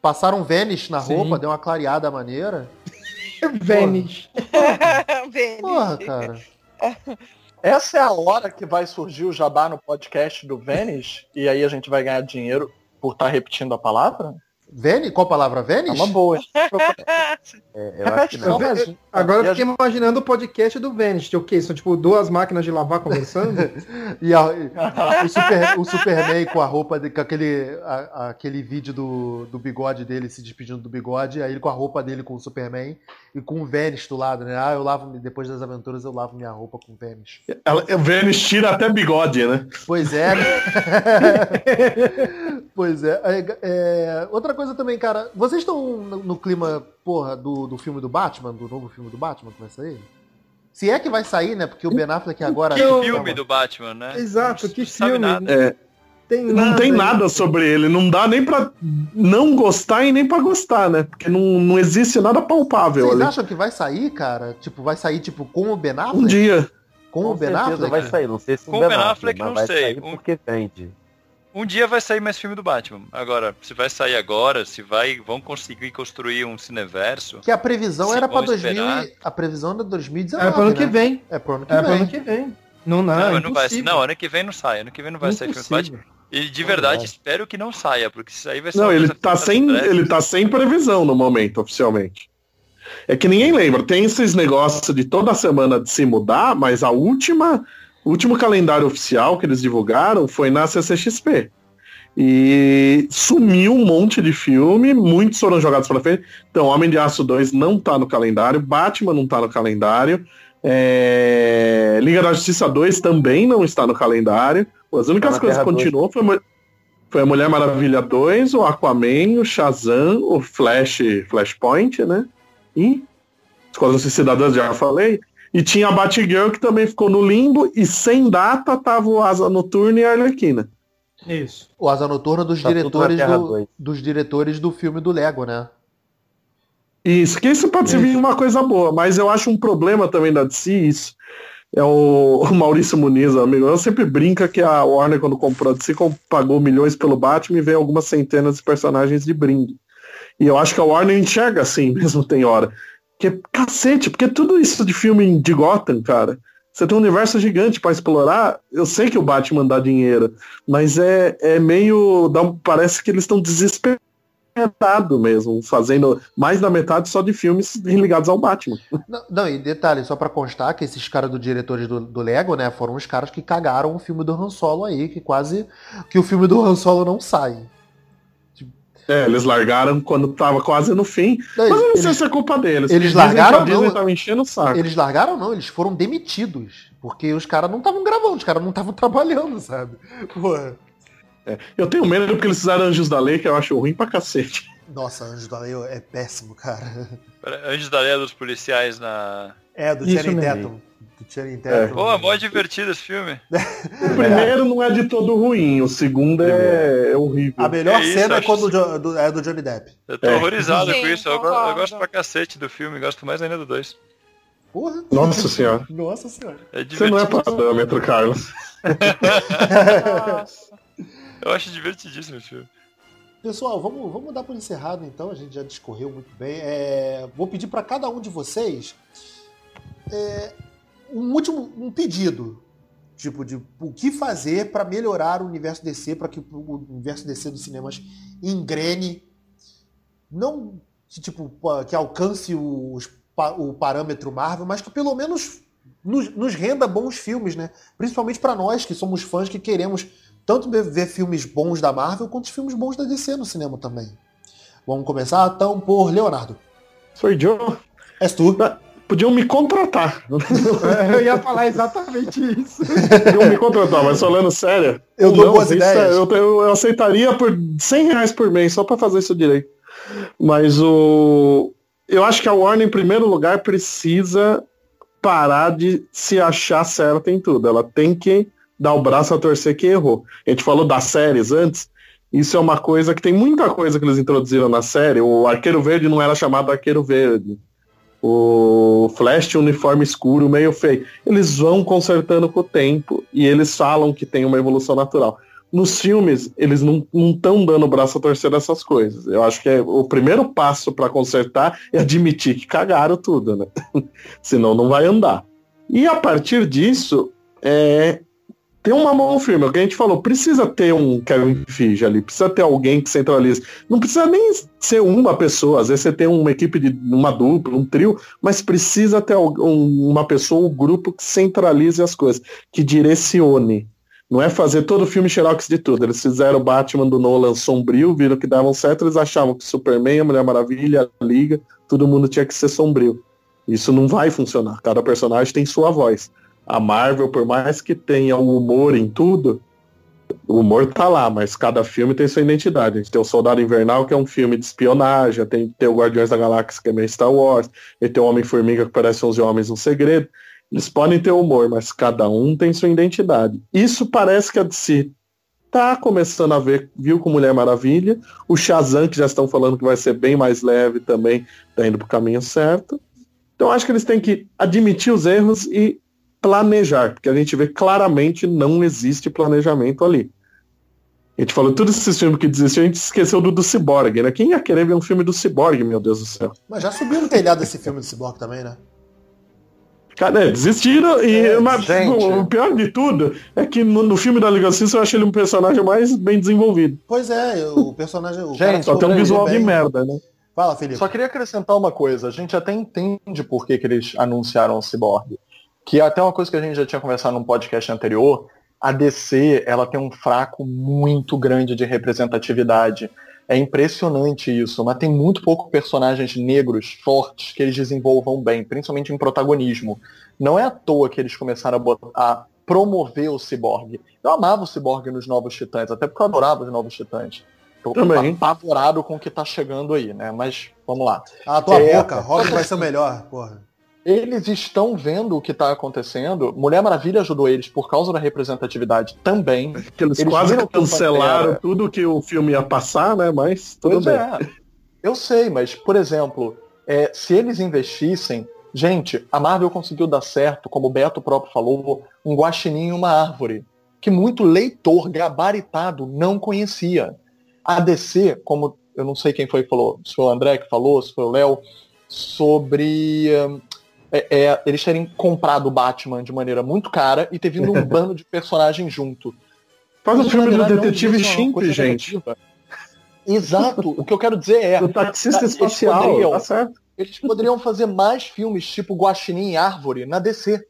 Passaram Vanish na Sim. roupa, deu uma clareada maneira. Vanish. Porra, cara. Essa é a hora que vai surgir o jabá no podcast do Vênis e aí a gente vai ganhar dinheiro por estar tá repetindo a palavra? Vênis? Qual palavra? Vênis? É uma boa. é, eu acho que não. Agora eu fiquei imaginando o podcast do Vênis. O quê? São tipo duas máquinas de lavar conversando? e a, o, super, o, Superman com a roupa, de, com aquele, a, aquele vídeo do, do bigode dele se despedindo do bigode, aí ele com a roupa dele com o Superman e com o Vênis do lado, né? Ah, eu lavo, depois das aventuras eu lavo minha roupa com o Vênis. O Vênis tira até bigode, né? Pois é. pois é. é, é outra coisa também, cara, vocês estão no, no, clima, porra, do, do filme do Batman, do novo filme do Batman que vai sair? Se é que vai sair, né? Porque o Ben Affleck agora. Que filme do Batman, né? Exato, que filme. Nada. É. Tem não tem nada sobre ele, não dá nem pra não gostar e nem pra gostar, né? Porque não, não existe nada palpável Vocês ali. acham que vai sair, cara? Tipo, vai sair tipo com o Ben Affleck? Um dia. Com, com o Ben Affleck? vai sair, não sei se com o Ben Affleck, não sei. Porque vende. Um dia vai sair mais filme do Batman. Agora, se vai sair agora, se vai, vão conseguir construir um cineverso. Que a previsão era para 2000, a previsão era 2019. É pro ano né? que vem. É pro ano que é vem. ano que vem. Não, não, não, é não vai, não, ano que vem não sai. Ano que vem não vai impossível. sair filme do Batman. E de verdade, espero que não saia, porque isso aí vai ser Não, ele tá sem, ele tá sem previsão no momento, oficialmente. É que ninguém lembra, tem esses negócios de toda semana de se mudar, mas a última, o último calendário oficial que eles divulgaram foi na CCXP. E sumiu um monte de filme, muitos foram jogados para frente. Então, Homem de Aço 2 não tá no calendário, Batman não tá no calendário, é... Liga da Justiça 2 também não está no calendário. As únicas tá coisas que continuou foi, foi a Mulher Maravilha 2, o Aquaman, o Shazam, o Flash, Flashpoint, né? E Esquadrão Suicida já falei. E tinha a Batgirl que também ficou no limbo e sem data tava o Asa Noturna e a Arlequina. Isso. O Asa Noturna dos tá diretores do, dos diretores do filme do Lego, né? Isso, que isso pode ser uma coisa boa, mas eu acho um problema também da DC isso é o, o Maurício Muniz, amigo. Eu sempre brinca que a Warner, quando comprou a DC, pagou milhões pelo Batman e veio algumas centenas de personagens de brinde. E eu acho que a Warner enxerga assim, mesmo tem hora. Que cacete, porque tudo isso de filme de Gotham, cara. Você tem um universo gigante para explorar. Eu sei que o Batman dá dinheiro, mas é, é meio. Dá, parece que eles estão desesperados mesmo, fazendo mais da metade só de filmes ligados ao Batman. Não, não e detalhe, só para constar que esses caras do diretores do, do, Lego, né, foram os caras que cagaram o filme do Han Solo aí, que quase que o filme do Han Solo não sai. É, eles largaram quando tava quase no fim. Mas eu não eles, sei se é culpa deles. Eles largaram não. Tava enchendo o saco. Eles largaram não, eles foram demitidos. Porque os caras não estavam gravando, os caras não estavam trabalhando, sabe? Porra. É, eu tenho medo porque eles fizeram Anjos da Lei, que eu acho ruim pra cacete. Nossa, Anjos da Lei é péssimo, cara. Anjos da Lei é dos policiais na. É, do Channing Tatum. Do Channing Tatum. É. Pô, é mó divertido esse filme. o primeiro não é de todo ruim, o segundo é, é horrível. A melhor é cena é quando do, é do Johnny Depp. Eu tô é. horrorizado Sim, com isso. Eu, eu, gosto pra cacete do filme, gosto mais ainda do dois. Porra. Nossa senhora. Nossa senhora. É Você não é parâmetro, Carlos. Eu acho divertidíssimo esse filme. Pessoal, vamos, vamos dar por encerrado então, a gente já discorreu muito bem. É, vou pedir para cada um de vocês é, um último um pedido. Tipo, de o que fazer para melhorar o universo DC, para que o universo DC dos cinemas engrene. Não que, tipo, que alcance os, o parâmetro Marvel, mas que pelo menos nos, nos renda bons filmes, né? Principalmente para nós que somos fãs que queremos tanto ver filmes bons da Marvel quanto filmes bons da DC no cinema também. Vamos começar então por Leonardo. Sou eu. És tu. Podiam me contratar. eu ia falar exatamente isso. Podiam me contratar, mas falando sério. Eu dou não, boas ideias. É, eu, eu, eu, aceitaria por 100 reais por mês só para fazer isso direito. Mas o. Eu acho que a Warner, em primeiro lugar, precisa parar de se achar certa em tudo. Ela tem que dar o braço a torcer que errou. A gente falou das séries antes. Isso é uma coisa que tem muita coisa que eles introduziram na série. O Arqueiro Verde não era chamado Arqueiro Verde. O Flash uniforme escuro, meio feio. Eles vão consertando com o tempo e eles falam que tem uma evolução natural. Nos filmes, eles não estão dando o braço a torcer dessas coisas. Eu acho que é, o primeiro passo para consertar é admitir que cagaram tudo, né? Senão não vai andar. E a partir disso, é, tem uma mão firme. O que a gente falou, precisa ter um Kevin Feige ali, precisa ter alguém que centralize. Não precisa nem ser uma pessoa, às vezes você tem uma equipe de uma dupla, um trio, mas precisa ter um, uma pessoa, um grupo que centralize as coisas, que direcione. Não é fazer todo o filme xerox de tudo. Eles fizeram o Batman do Nolan sombrio, viram que davam certo, eles achavam que Superman, a Mulher Maravilha, a Liga, todo mundo tinha que ser sombrio. Isso não vai funcionar. Cada personagem tem sua voz a Marvel, por mais que tenha o humor em tudo, o humor tá lá, mas cada filme tem sua identidade. A gente tem o Soldado Invernal, que é um filme de espionagem, tem, tem o Guardiões da Galáxia, que é meio Star Wars, e tem o Homem-Formiga, que parece 11 Homens um Segredo. Eles podem ter humor, mas cada um tem sua identidade. Isso parece que a DC tá começando a ver, viu com Mulher Maravilha. O Shazam, que já estão falando que vai ser bem mais leve também, tá indo pro caminho certo. Então acho que eles têm que admitir os erros e planejar, porque a gente vê claramente não existe planejamento ali. A gente falou todos esses filmes que desistiu, a gente esqueceu do do Cyborg, né? Quem ia querer ver um filme do Cyborg, meu Deus do céu? Mas já subiu no telhado esse filme do Cyborg também, né? Cara, é, desistiram e é, mas, o pior de tudo é que no, no filme da Liga Justiça eu acho ele um personagem mais bem desenvolvido. Pois é, o personagem. O gente, só tem um visual bem... de merda, né? Fala, Felipe. Só queria acrescentar uma coisa. A gente até entende por que, que eles anunciaram o Cyborg que é até uma coisa que a gente já tinha conversado num podcast anterior, a DC ela tem um fraco muito grande de representatividade. É impressionante isso, mas tem muito pouco personagens negros fortes que eles desenvolvam bem, principalmente em protagonismo. Não é à toa que eles começaram a, botar, a promover o Cyborg. Eu amava o Cyborg nos Novos Titãs, até porque eu adorava os Novos Titãs. Tô Também. apavorado com o que tá chegando aí, né? Mas vamos lá. Ah, tua é, boca, Robin vai ser o melhor, porra. Eles estão vendo o que está acontecendo. Mulher Maravilha ajudou eles por causa da representatividade também. Que eles, eles quase cancelaram tudo que o filme ia passar, né? Mas tudo pois bem. É. Eu sei, mas, por exemplo, é, se eles investissem. Gente, a Marvel conseguiu dar certo, como o Beto próprio falou, um guaxinim e uma árvore. Que muito leitor gabaritado não conhecia. A DC, como eu não sei quem foi que falou, se foi o André que falou, se foi o Léo, sobre é, é, eles terem comprado o Batman de maneira muito cara e ter vindo um bando de personagens junto. Faz o filme do Detetive Chimp, gente. Exato. o que eu quero dizer é. O taxista espacial. Poderiam, tá certo. Eles poderiam fazer mais filmes tipo Guaxinim e Árvore na DC.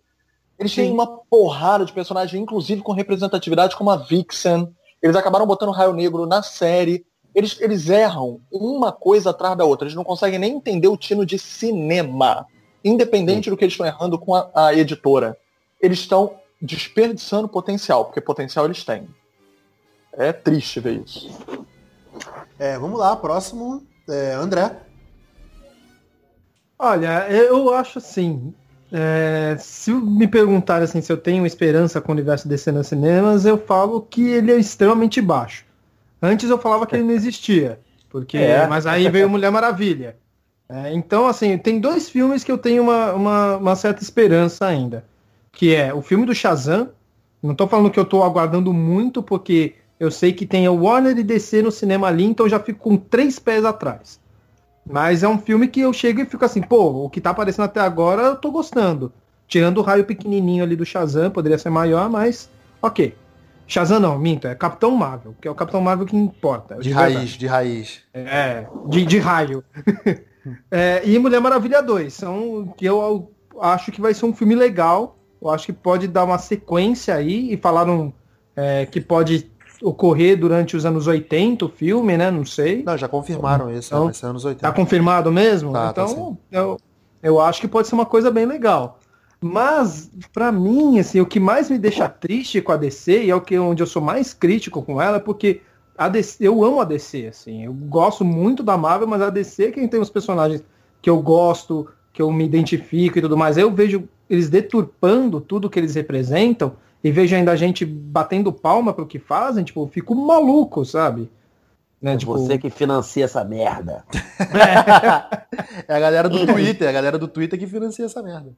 Eles têm uma porrada de personagens, inclusive com representatividade como a Vixen. Eles acabaram botando o Raio Negro na série. Eles, eles erram uma coisa atrás da outra. Eles não conseguem nem entender o tino de cinema independente Sim. do que eles estão errando com a, a editora, eles estão desperdiçando potencial, porque potencial eles têm. É triste ver isso. É, vamos lá, próximo, é, André. Olha, eu acho assim. É, se me perguntarem assim, se eu tenho esperança com o universo DC nos cinemas, eu falo que ele é extremamente baixo. Antes eu falava que ele não existia. Porque, é. Mas aí veio Mulher Maravilha. É, então, assim, tem dois filmes que eu tenho uma, uma, uma, certa esperança ainda. Que é o filme do Shazam. Não estou falando que eu estou aguardando muito, porque eu sei que tem o Warner e DC no cinema ali, então eu já fico com três pés atrás. Mas é um filme que eu chego e fico assim, pô, o que está aparecendo até agora eu estou gostando. Tirando o raio pequenininho ali do Shazam, poderia ser maior, mas ok. Shazam não, minto, é Capitão Marvel, que é o Capitão Marvel que importa. De, de raiz, de raiz. É, de, de raio. É, e Mulher Maravilha 2, são que eu acho que vai ser um filme legal. Eu acho que pode dar uma sequência aí. E falaram é, que pode ocorrer durante os anos 80 o filme, né? Não sei. Não, já confirmaram isso, então, vai ser anos 80. Tá confirmado mesmo? Tá, tá então, tá eu, eu acho que pode ser uma coisa bem legal. Mas, para mim, assim, o que mais me deixa triste com a DC, e é o que onde eu sou mais crítico com ela, é porque a DC, eu amo a DC, assim. Eu gosto muito da Marvel, mas a DC é quem tem os personagens que eu gosto, que eu me identifico e tudo mais. Eu vejo eles deturpando tudo que eles representam e vejo ainda a gente batendo palma pro que fazem, tipo, eu fico maluco, sabe? Né, é tipo... Você que financia essa merda. é a galera do Twitter, é a galera do Twitter que financia essa merda.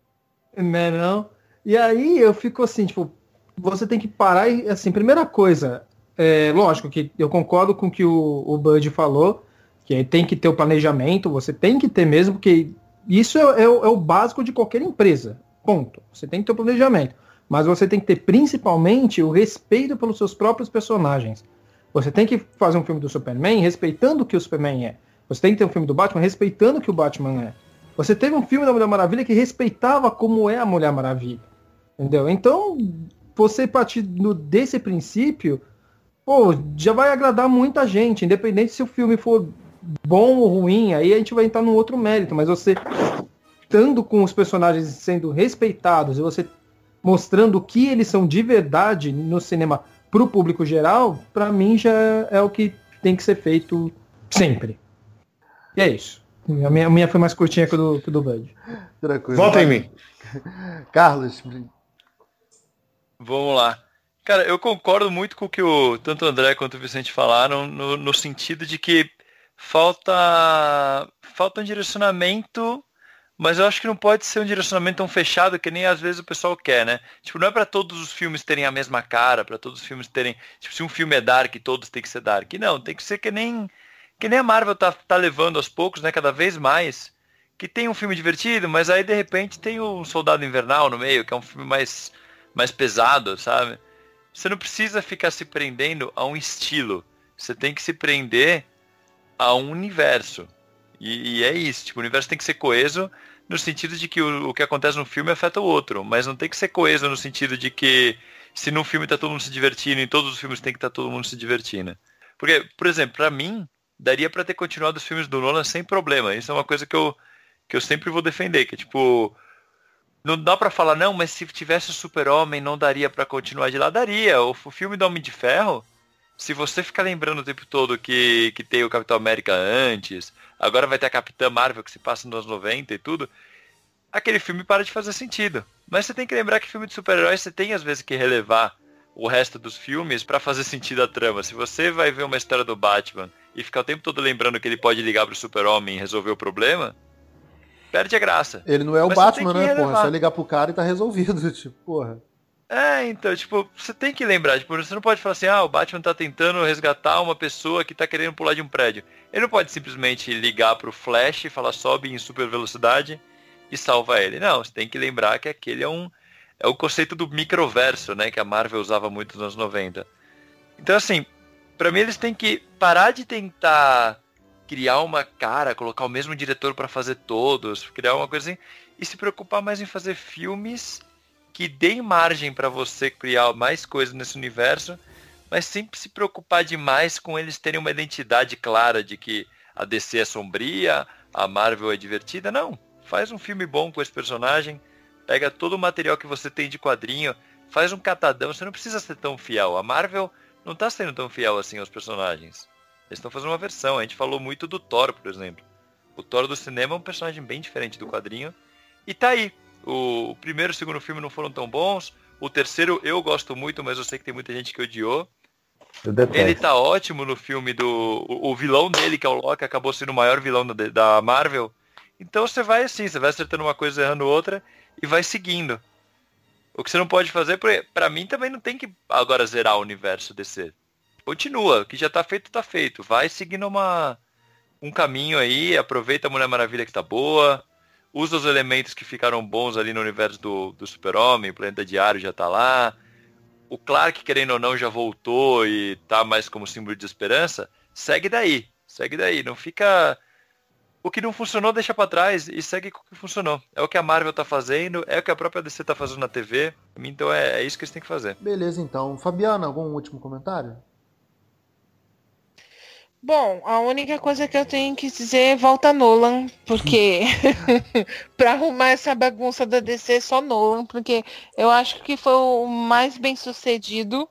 Né, não? E aí eu fico assim, tipo, você tem que parar e, assim, primeira coisa, é, lógico que eu concordo com o que o, o Bud falou, que tem que ter o planejamento, você tem que ter mesmo, porque isso é, é, é o básico de qualquer empresa. Ponto. Você tem que ter o planejamento. Mas você tem que ter principalmente o respeito pelos seus próprios personagens. Você tem que fazer um filme do Superman respeitando o que o Superman é. Você tem que ter um filme do Batman respeitando o que o Batman é. Você teve um filme da Mulher Maravilha que respeitava como é a Mulher Maravilha. Entendeu? Então, você partir desse princípio, pô, já vai agradar muita gente, independente se o filme for bom ou ruim, aí a gente vai entrar num outro mérito, mas você estando com os personagens sendo respeitados e você mostrando o que eles são de verdade no cinema para o público geral, para mim já é o que tem que ser feito sempre. E é isso. A minha, a minha foi mais curtinha que o do, que do Bud. Volta em mim. Carlos. Vamos lá. Cara, eu concordo muito com o que o, tanto o André quanto o Vicente falaram, no, no sentido de que falta, falta um direcionamento mas eu acho que não pode ser um direcionamento tão fechado que nem às vezes o pessoal quer, né? Tipo, não é para todos os filmes terem a mesma cara, para todos os filmes terem, tipo, se um filme é dark, todos tem que ser dark. Não, tem que ser que nem que nem a Marvel tá, tá levando aos poucos, né, cada vez mais, que tem um filme divertido, mas aí de repente tem um Soldado Invernal no meio, que é um filme mais mais pesado, sabe? Você não precisa ficar se prendendo a um estilo. Você tem que se prender a um universo. E, e, é isso, tipo, o universo tem que ser coeso, no sentido de que o, o que acontece no filme afeta o outro, mas não tem que ser coeso no sentido de que se num filme tá todo mundo se divertindo, em todos os filmes tem que estar tá todo mundo se divertindo. Porque, por exemplo, para mim, daria para ter continuado os filmes do Nolan sem problema. Isso é uma coisa que eu, que eu sempre vou defender, que tipo, não dá para falar, não, mas se tivesse o Super-Homem não daria para continuar de lá. Daria. O, filme do Homem de Ferro, se você ficar lembrando o tempo todo que, que tem o Capitão América antes, agora vai ter a Capitã Marvel que se passa nos anos 90 e tudo, aquele filme para de fazer sentido. Mas você tem que lembrar que filme de super-heróis você tem às vezes que relevar o resto dos filmes para fazer sentido a trama. Se você vai ver uma história do Batman e ficar o tempo todo lembrando que ele pode ligar pro super-homem e resolver o problema, perde a graça. Ele não é o Mas Batman, né, porra? É só ligar pro cara e tá resolvido, tipo, porra. É, então, tipo, você tem que lembrar, tipo, você não pode falar assim, ah, o Batman tá tentando resgatar uma pessoa que tá querendo pular de um prédio. Ele não pode simplesmente ligar pro Flash e falar sobe em super velocidade e salva ele. Não, você tem que lembrar que aquele é um é o conceito do microverso, né, que a Marvel usava muito nos anos 90. Então assim, para mim eles têm que parar de tentar criar uma cara, colocar o mesmo diretor para fazer todos, criar uma coisa assim e se preocupar mais em fazer filmes que deem margem para você criar mais coisas nesse universo, mas sempre se preocupar demais com eles terem uma identidade clara de que a DC é sombria, a Marvel é divertida. Não. Faz um filme bom com esse personagem, pega todo o material que você tem de quadrinho, faz um catadão. Você não precisa ser tão fiel. A Marvel não está sendo tão fiel assim aos personagens. Eles estão fazendo uma versão. A gente falou muito do Thor, por exemplo. O Thor do cinema é um personagem bem diferente do quadrinho. E tá aí. O, o primeiro e o segundo filme não foram tão bons. O terceiro eu gosto muito, mas eu sei que tem muita gente que odiou. Ele tá ótimo no filme do. O, o, vilão dele, que é o Loki, acabou sendo o maior vilão da, da Marvel. Então você vai assim, você vai acertando uma coisa errando outra e vai seguindo. O que você não pode fazer, para mim também não tem que agora zerar o universo DC. Continua, o que já tá feito, tá feito. Vai seguindo uma, um caminho aí, aproveita a Mulher Maravilha que tá boa, usa os elementos que ficaram bons ali no universo do, do Super-Homem, o Planeta Diário já tá lá. O Clark, querendo ou não, já voltou e tá mais como símbolo de esperança. Segue daí, segue daí. Não fica. O que não funcionou, deixa para trás e segue com o que funcionou. É o que a Marvel tá fazendo, é o que a própria DC tá fazendo na TV. Então é, é isso que eles têm que fazer. Beleza, então. Fabiana, algum último comentário? Bom, a única coisa que eu tenho que dizer é volta Nolan, porque para arrumar essa bagunça da DC só Nolan, porque eu acho que foi o mais bem sucedido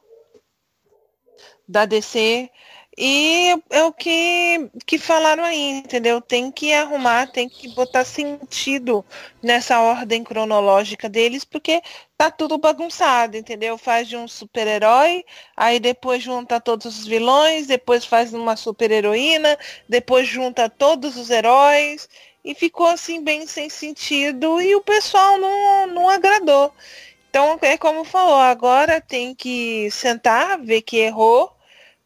da DC. E é o que, que falaram aí, entendeu? Tem que arrumar, tem que botar sentido nessa ordem cronológica deles, porque tá tudo bagunçado, entendeu? Faz de um super-herói, aí depois junta todos os vilões, depois faz uma super-heroína, depois junta todos os heróis, e ficou assim bem sem sentido, e o pessoal não, não agradou. Então, é como falou, agora tem que sentar, ver que errou,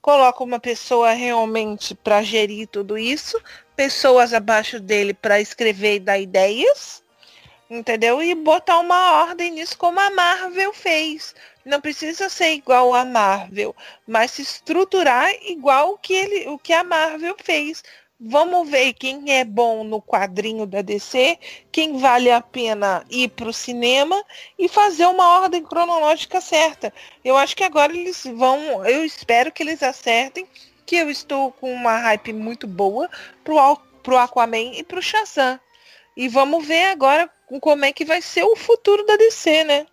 coloca uma pessoa realmente para gerir tudo isso, pessoas abaixo dele para escrever e dar ideias, entendeu? E botar uma ordem nisso como a Marvel fez. Não precisa ser igual a Marvel, mas se estruturar igual que ele, o que a Marvel fez. Vamos ver quem é bom no quadrinho da DC, quem vale a pena ir para o cinema e fazer uma ordem cronológica certa. Eu acho que agora eles vão, eu espero que eles acertem, que eu estou com uma hype muito boa pro, pro Aquaman e pro Shazam. E vamos ver agora como é que vai ser o futuro da DC, né?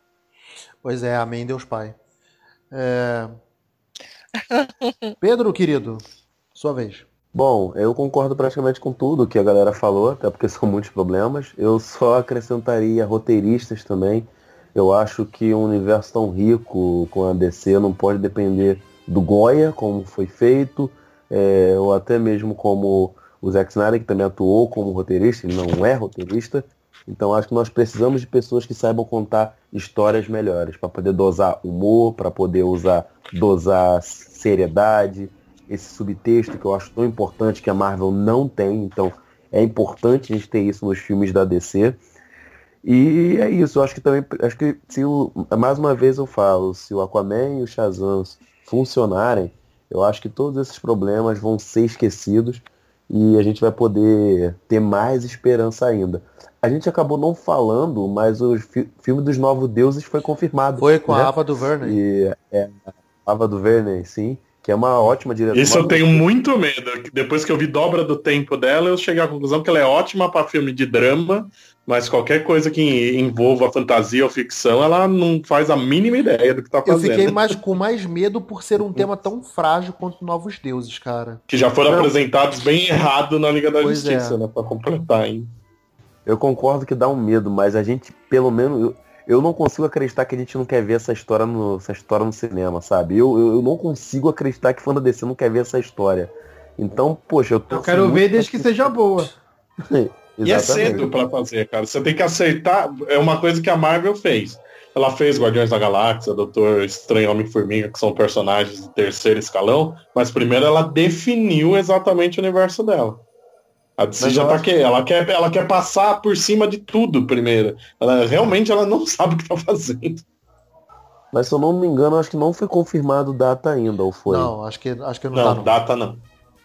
Pois é, amém Deus Pai. É... Pedro, querido, sua vez. Bom, eu concordo praticamente com tudo que a galera falou, até porque são muitos problemas. Eu só acrescentaria roteiristas também. Eu acho que um universo tão rico com a DC não pode depender do Goya, como foi feito, é, ou até mesmo como o Zack Snyder, que também atuou como roteirista, ele não é roteirista. Então acho que nós precisamos de pessoas que saibam contar histórias melhores, para poder dosar humor, para poder usar, dosar seriedade, esse subtexto que eu acho tão importante que a Marvel não tem. Então é importante a gente ter isso nos filmes da DC. E é isso, eu acho que também, acho que se o, mais uma vez eu falo, se o Aquaman e o Shazam funcionarem, eu acho que todos esses problemas vão ser esquecidos e a gente vai poder ter mais esperança ainda. A gente acabou não falando, mas o fi filme dos Novos Deuses foi confirmado. Foi com né? a Ava do Verne. E, é, a Ava do Verne, sim que é uma ótima diretora. Isso eu tenho muito medo. Depois que eu vi Dobra do Tempo dela, eu cheguei à conclusão que ela é ótima para filme de drama, mas qualquer coisa que envolva fantasia ou ficção, ela não faz a mínima ideia do que tá fazendo. Eu fiquei mais, com mais medo por ser um tema tão frágil quanto Novos Deuses, cara. Que já foram não. apresentados bem errado na Liga da pois Justiça, é. né? Pra completar, hein? Eu concordo que dá um medo, mas a gente, pelo menos, eu não consigo acreditar que a gente não quer ver essa história no, essa história no cinema, sabe? Eu, eu, eu não consigo acreditar que fã da DC não quer ver essa história. Então, poxa, eu tô. Eu quero ver desde que seja boa. e é cedo para fazer, cara. Você tem que aceitar. É uma coisa que a Marvel fez. Ela fez Guardiões da Galáxia, Doutor Estranho Homem-Formiga, que são personagens de terceiro escalão, mas primeiro ela definiu exatamente o universo dela. A DC já tá que... ela quer ela quer passar por cima de tudo primeiro. Ela realmente ela não sabe o que tá fazendo. Mas se eu não me engano, acho que não foi confirmado data ainda, ou foi? Não, acho que acho que não, não tá, não. data não.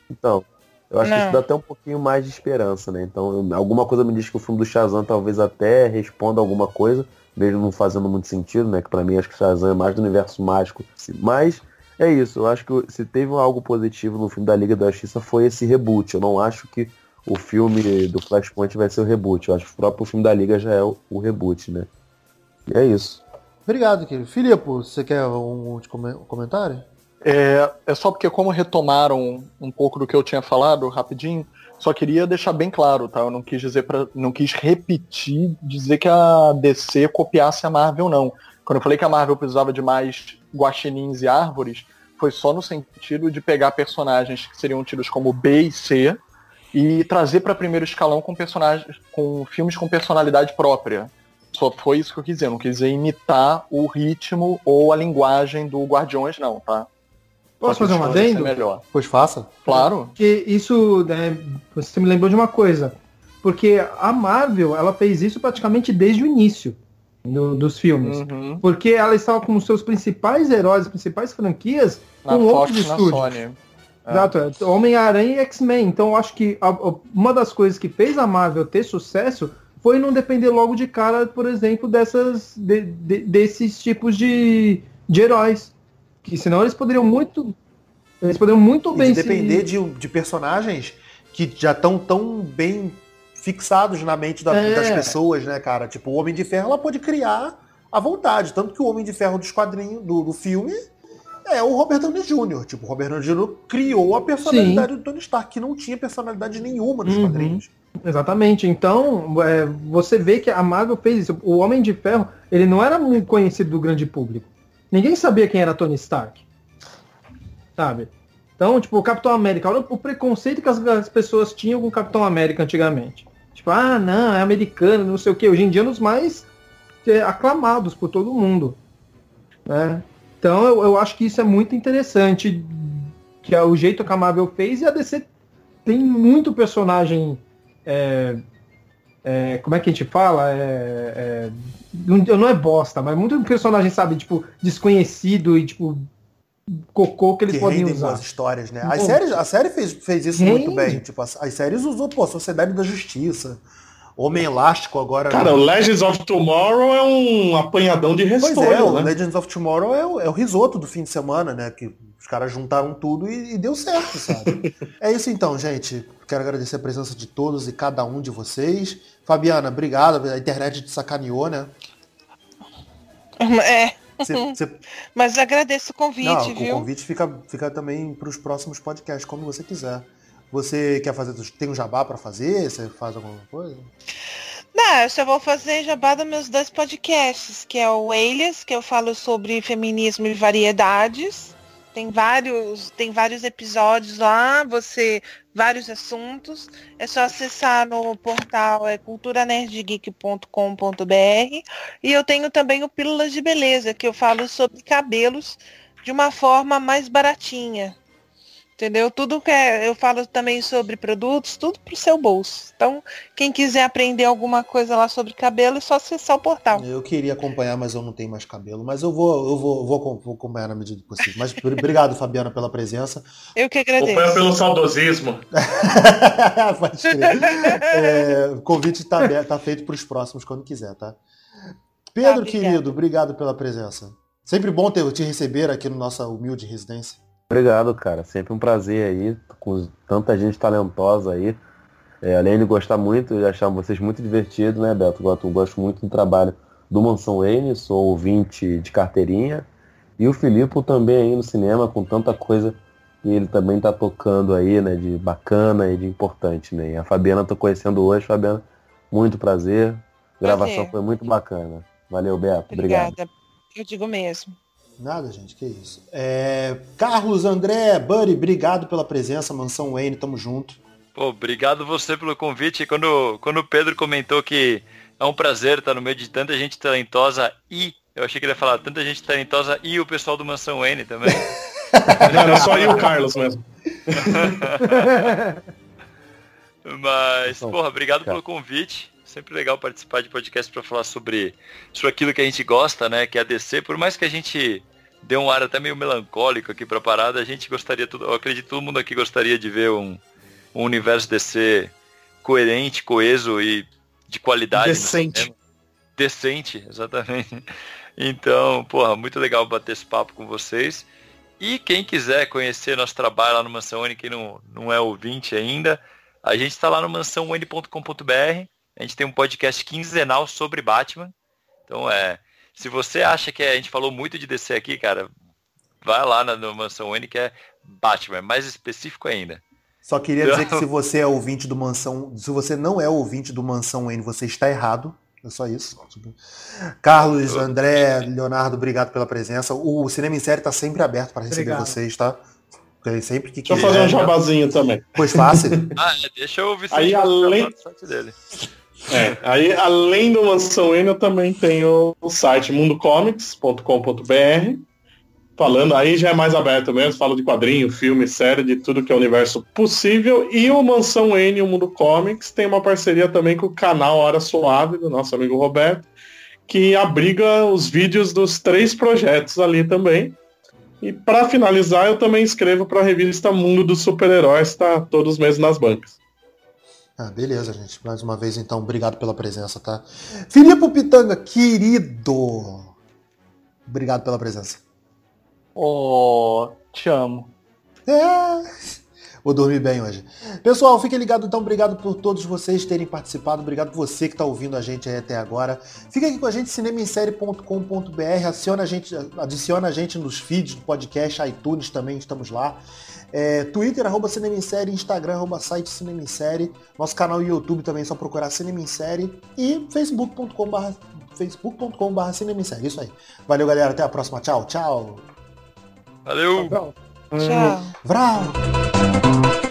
Então, eu acho não. que isso dá até um pouquinho mais de esperança, né? Então, alguma coisa me diz que o filme do Shazam talvez até responda alguma coisa, mesmo não fazendo muito sentido, né? Que para mim acho que o Shazam é mais do universo mágico. Mas é isso, eu acho que se teve algo positivo no filme da Liga da Justiça foi esse reboot. Eu não acho que o filme do Flashpoint vai ser o reboot. Eu acho que o próprio filme da Liga já é o, o reboot, né? E é isso. Obrigado, querido. Filipe, você quer um, um comentário? É, é só porque como retomaram um pouco do que eu tinha falado, rapidinho, só queria deixar bem claro, tá? Eu não quis dizer para, não quis repetir, dizer que a DC copiasse a Marvel, não. Quando eu falei que a Marvel precisava de mais guaxinins e árvores, foi só no sentido de pegar personagens que seriam tidos como B e C e trazer para primeiro escalão com personagens, com filmes com personalidade própria. Só foi isso que eu quis dizer, não quis dizer imitar o ritmo ou a linguagem do Guardiões, não, tá? Posso fazer um adendo? Melhor. Pois faça. Claro. Porque isso, né, você me lembrou de uma coisa. Porque a Marvel, ela fez isso praticamente desde o início do, dos filmes. Uhum. Porque ela estava com os seus principais heróis, principais franquias na com Fox, outros estúdios. Sony. É. Exato, é. Homem-Aranha e X-Men. Então eu acho que a, a, uma das coisas que fez a Marvel ter sucesso foi não depender logo de cara, por exemplo, dessas de, de, desses tipos de, de heróis. Que senão eles poderiam muito. Eles poderiam muito e bem. De depender se... de, de personagens que já estão tão bem fixados na mente da, é. das pessoas, né, cara? Tipo, o Homem de Ferro ela pode criar à vontade. Tanto que o Homem de Ferro dos quadrinhos, do, do filme, é o Robert Downey Jr. Tipo, o Robert Downey Jr. criou a personalidade Sim. do Tony Stark, que não tinha personalidade nenhuma nos uhum. quadrinhos. Exatamente. Então, é, você vê que a Marvel fez isso. O Homem de Ferro, ele não era muito conhecido do grande público. Ninguém sabia quem era Tony Stark. Sabe? Então, tipo, o Capitão América, olha o preconceito que as, as pessoas tinham com o Capitão América antigamente. Tipo, ah, não, é americano, não sei o que. Hoje em dia, nos mais é, aclamados por todo mundo. Né? Então, eu, eu acho que isso é muito interessante, que é o jeito que a Marvel fez, e a DC tem muito personagem é, é, como é que a gente fala? É, é, não é bosta, mas muito personagem, sabe, tipo, desconhecido e tipo cocô que eles que podem usar. boas histórias, né? As séries, a série fez, fez isso rende. muito bem. Tipo, as, as séries usou, pô, Sociedade da Justiça. Homem Elástico agora. Cara, o Legends of Tomorrow é um apanhadão de restolho, pois é, né? o Legends of Tomorrow é o, é o risoto do fim de semana, né? Que os caras juntaram tudo e, e deu certo, sabe? é isso então, gente. Quero agradecer a presença de todos e cada um de vocês. Fabiana, obrigado. A internet te sacaneou, né? É. Cê, cê... Mas agradeço o convite, Não, viu? O convite fica, fica também para os próximos podcasts, como você quiser. Você quer fazer. Tem um jabá para fazer? Você faz alguma coisa? Não, eu só vou fazer jabá dos meus dois podcasts, que é o Elias, que eu falo sobre feminismo e variedades. Tem vários, tem vários episódios lá, você vários assuntos. É só acessar no portal é culturanerdgeek.com.br e eu tenho também o Pílulas de Beleza, que eu falo sobre cabelos de uma forma mais baratinha. Entendeu? Tudo que é, eu falo também sobre produtos, tudo pro seu bolso. Então, quem quiser aprender alguma coisa lá sobre cabelo, é só acessar o portal. Eu queria acompanhar, mas eu não tenho mais cabelo. Mas eu vou, eu vou, vou, vou acompanhar na medida do possível. Mas obrigado, Fabiana, pela presença. Eu que agradeço. Acompanha pelo saudosismo. Pode crer. É, o convite está tá feito para os próximos quando quiser, tá? Pedro, tá, querido, obrigado pela presença. Sempre bom ter, te receber aqui no nossa humilde residência. Obrigado, cara. Sempre um prazer aí, com tanta gente talentosa aí. É, além de gostar muito e achar vocês muito divertidos, né, Beto? Eu gosto muito do trabalho do Mansão Wayne, sou ouvinte de carteirinha. E o Filipe também aí no cinema, com tanta coisa que ele também tá tocando aí, né, de bacana e de importante, né? E a Fabiana tô conhecendo hoje, Fabiana, muito prazer. A gravação prazer. foi muito bacana. Valeu, Beto. Obrigada. Obrigado. Eu digo mesmo. Nada, gente, que isso. É... Carlos, André, Buddy, obrigado pela presença, Mansão Wayne, tamo junto. Pô, obrigado você pelo convite. Quando, quando o Pedro comentou que é um prazer estar no meio de tanta gente talentosa e eu achei que ele ia falar tanta gente talentosa e o pessoal do Mansão Wayne também. Não, era só eu e o Carlos mesmo. Mas, porra, obrigado pelo convite. Sempre legal participar de podcast para falar sobre, sobre aquilo que a gente gosta, né? Que é a DC. Por mais que a gente dê um ar até meio melancólico aqui pra parada, a gente gostaria, tudo, eu acredito que todo mundo aqui gostaria de ver um, um universo DC coerente, coeso e de qualidade. Decente. Decente, exatamente. Então, porra, muito legal bater esse papo com vocês. E quem quiser conhecer nosso trabalho lá no Mansão N, quem não, não é ouvinte ainda, a gente está lá no mansãon.com.br. A gente tem um podcast quinzenal sobre Batman. Então, é, se você acha que a gente falou muito de DC aqui, cara, vai lá na, no Mansão N que é Batman, é mais específico ainda. Só queria dizer que se você é ouvinte do Mansão, se você não é ouvinte do Mansão N, você está errado. É só isso. Carlos, André, Leonardo, obrigado pela presença. O Cinema em Série está sempre aberto para receber obrigado. vocês, tá? Sempre que Deixa quiser. eu fazer um jabazinho também. Pois fácil. ah, é, deixa eu ouvir Aí além... dele. É, aí além do Mansão N, eu também tenho o site mundocomics.com.br. Falando aí já é mais aberto mesmo, falo de quadrinho, filme, série, de tudo que é universo possível. E o Mansão N, o Mundo Comics, tem uma parceria também com o canal Hora Suave, do nosso amigo Roberto, que abriga os vídeos dos três projetos ali também. E para finalizar, eu também escrevo para a revista Mundo dos Super-Heróis, tá todos os meses nas bancas. Ah, beleza, gente. Mais uma vez, então, obrigado pela presença, tá? Filipe Pitanga, querido! Obrigado pela presença. Oh, te amo. É. Vou dormir bem hoje. Pessoal, fiquem ligados então. Obrigado por todos vocês terem participado. Obrigado por você que está ouvindo a gente aí até agora. Fica aqui com a gente, cinemissérie.com.br. Adiciona a gente, adiciona a gente nos feeds do podcast, iTunes também, estamos lá. É, Twitter, arroba Cinema em Série, Instagram, arroba site Cinema em Série. Nosso canal YouTube também é só procurar Cinema em Série. E facebook.com.br facebook.com.br Cinema em Série. Isso aí. Valeu, galera. Até a próxima. Tchau, tchau. Valeu. Tchau. Vrau.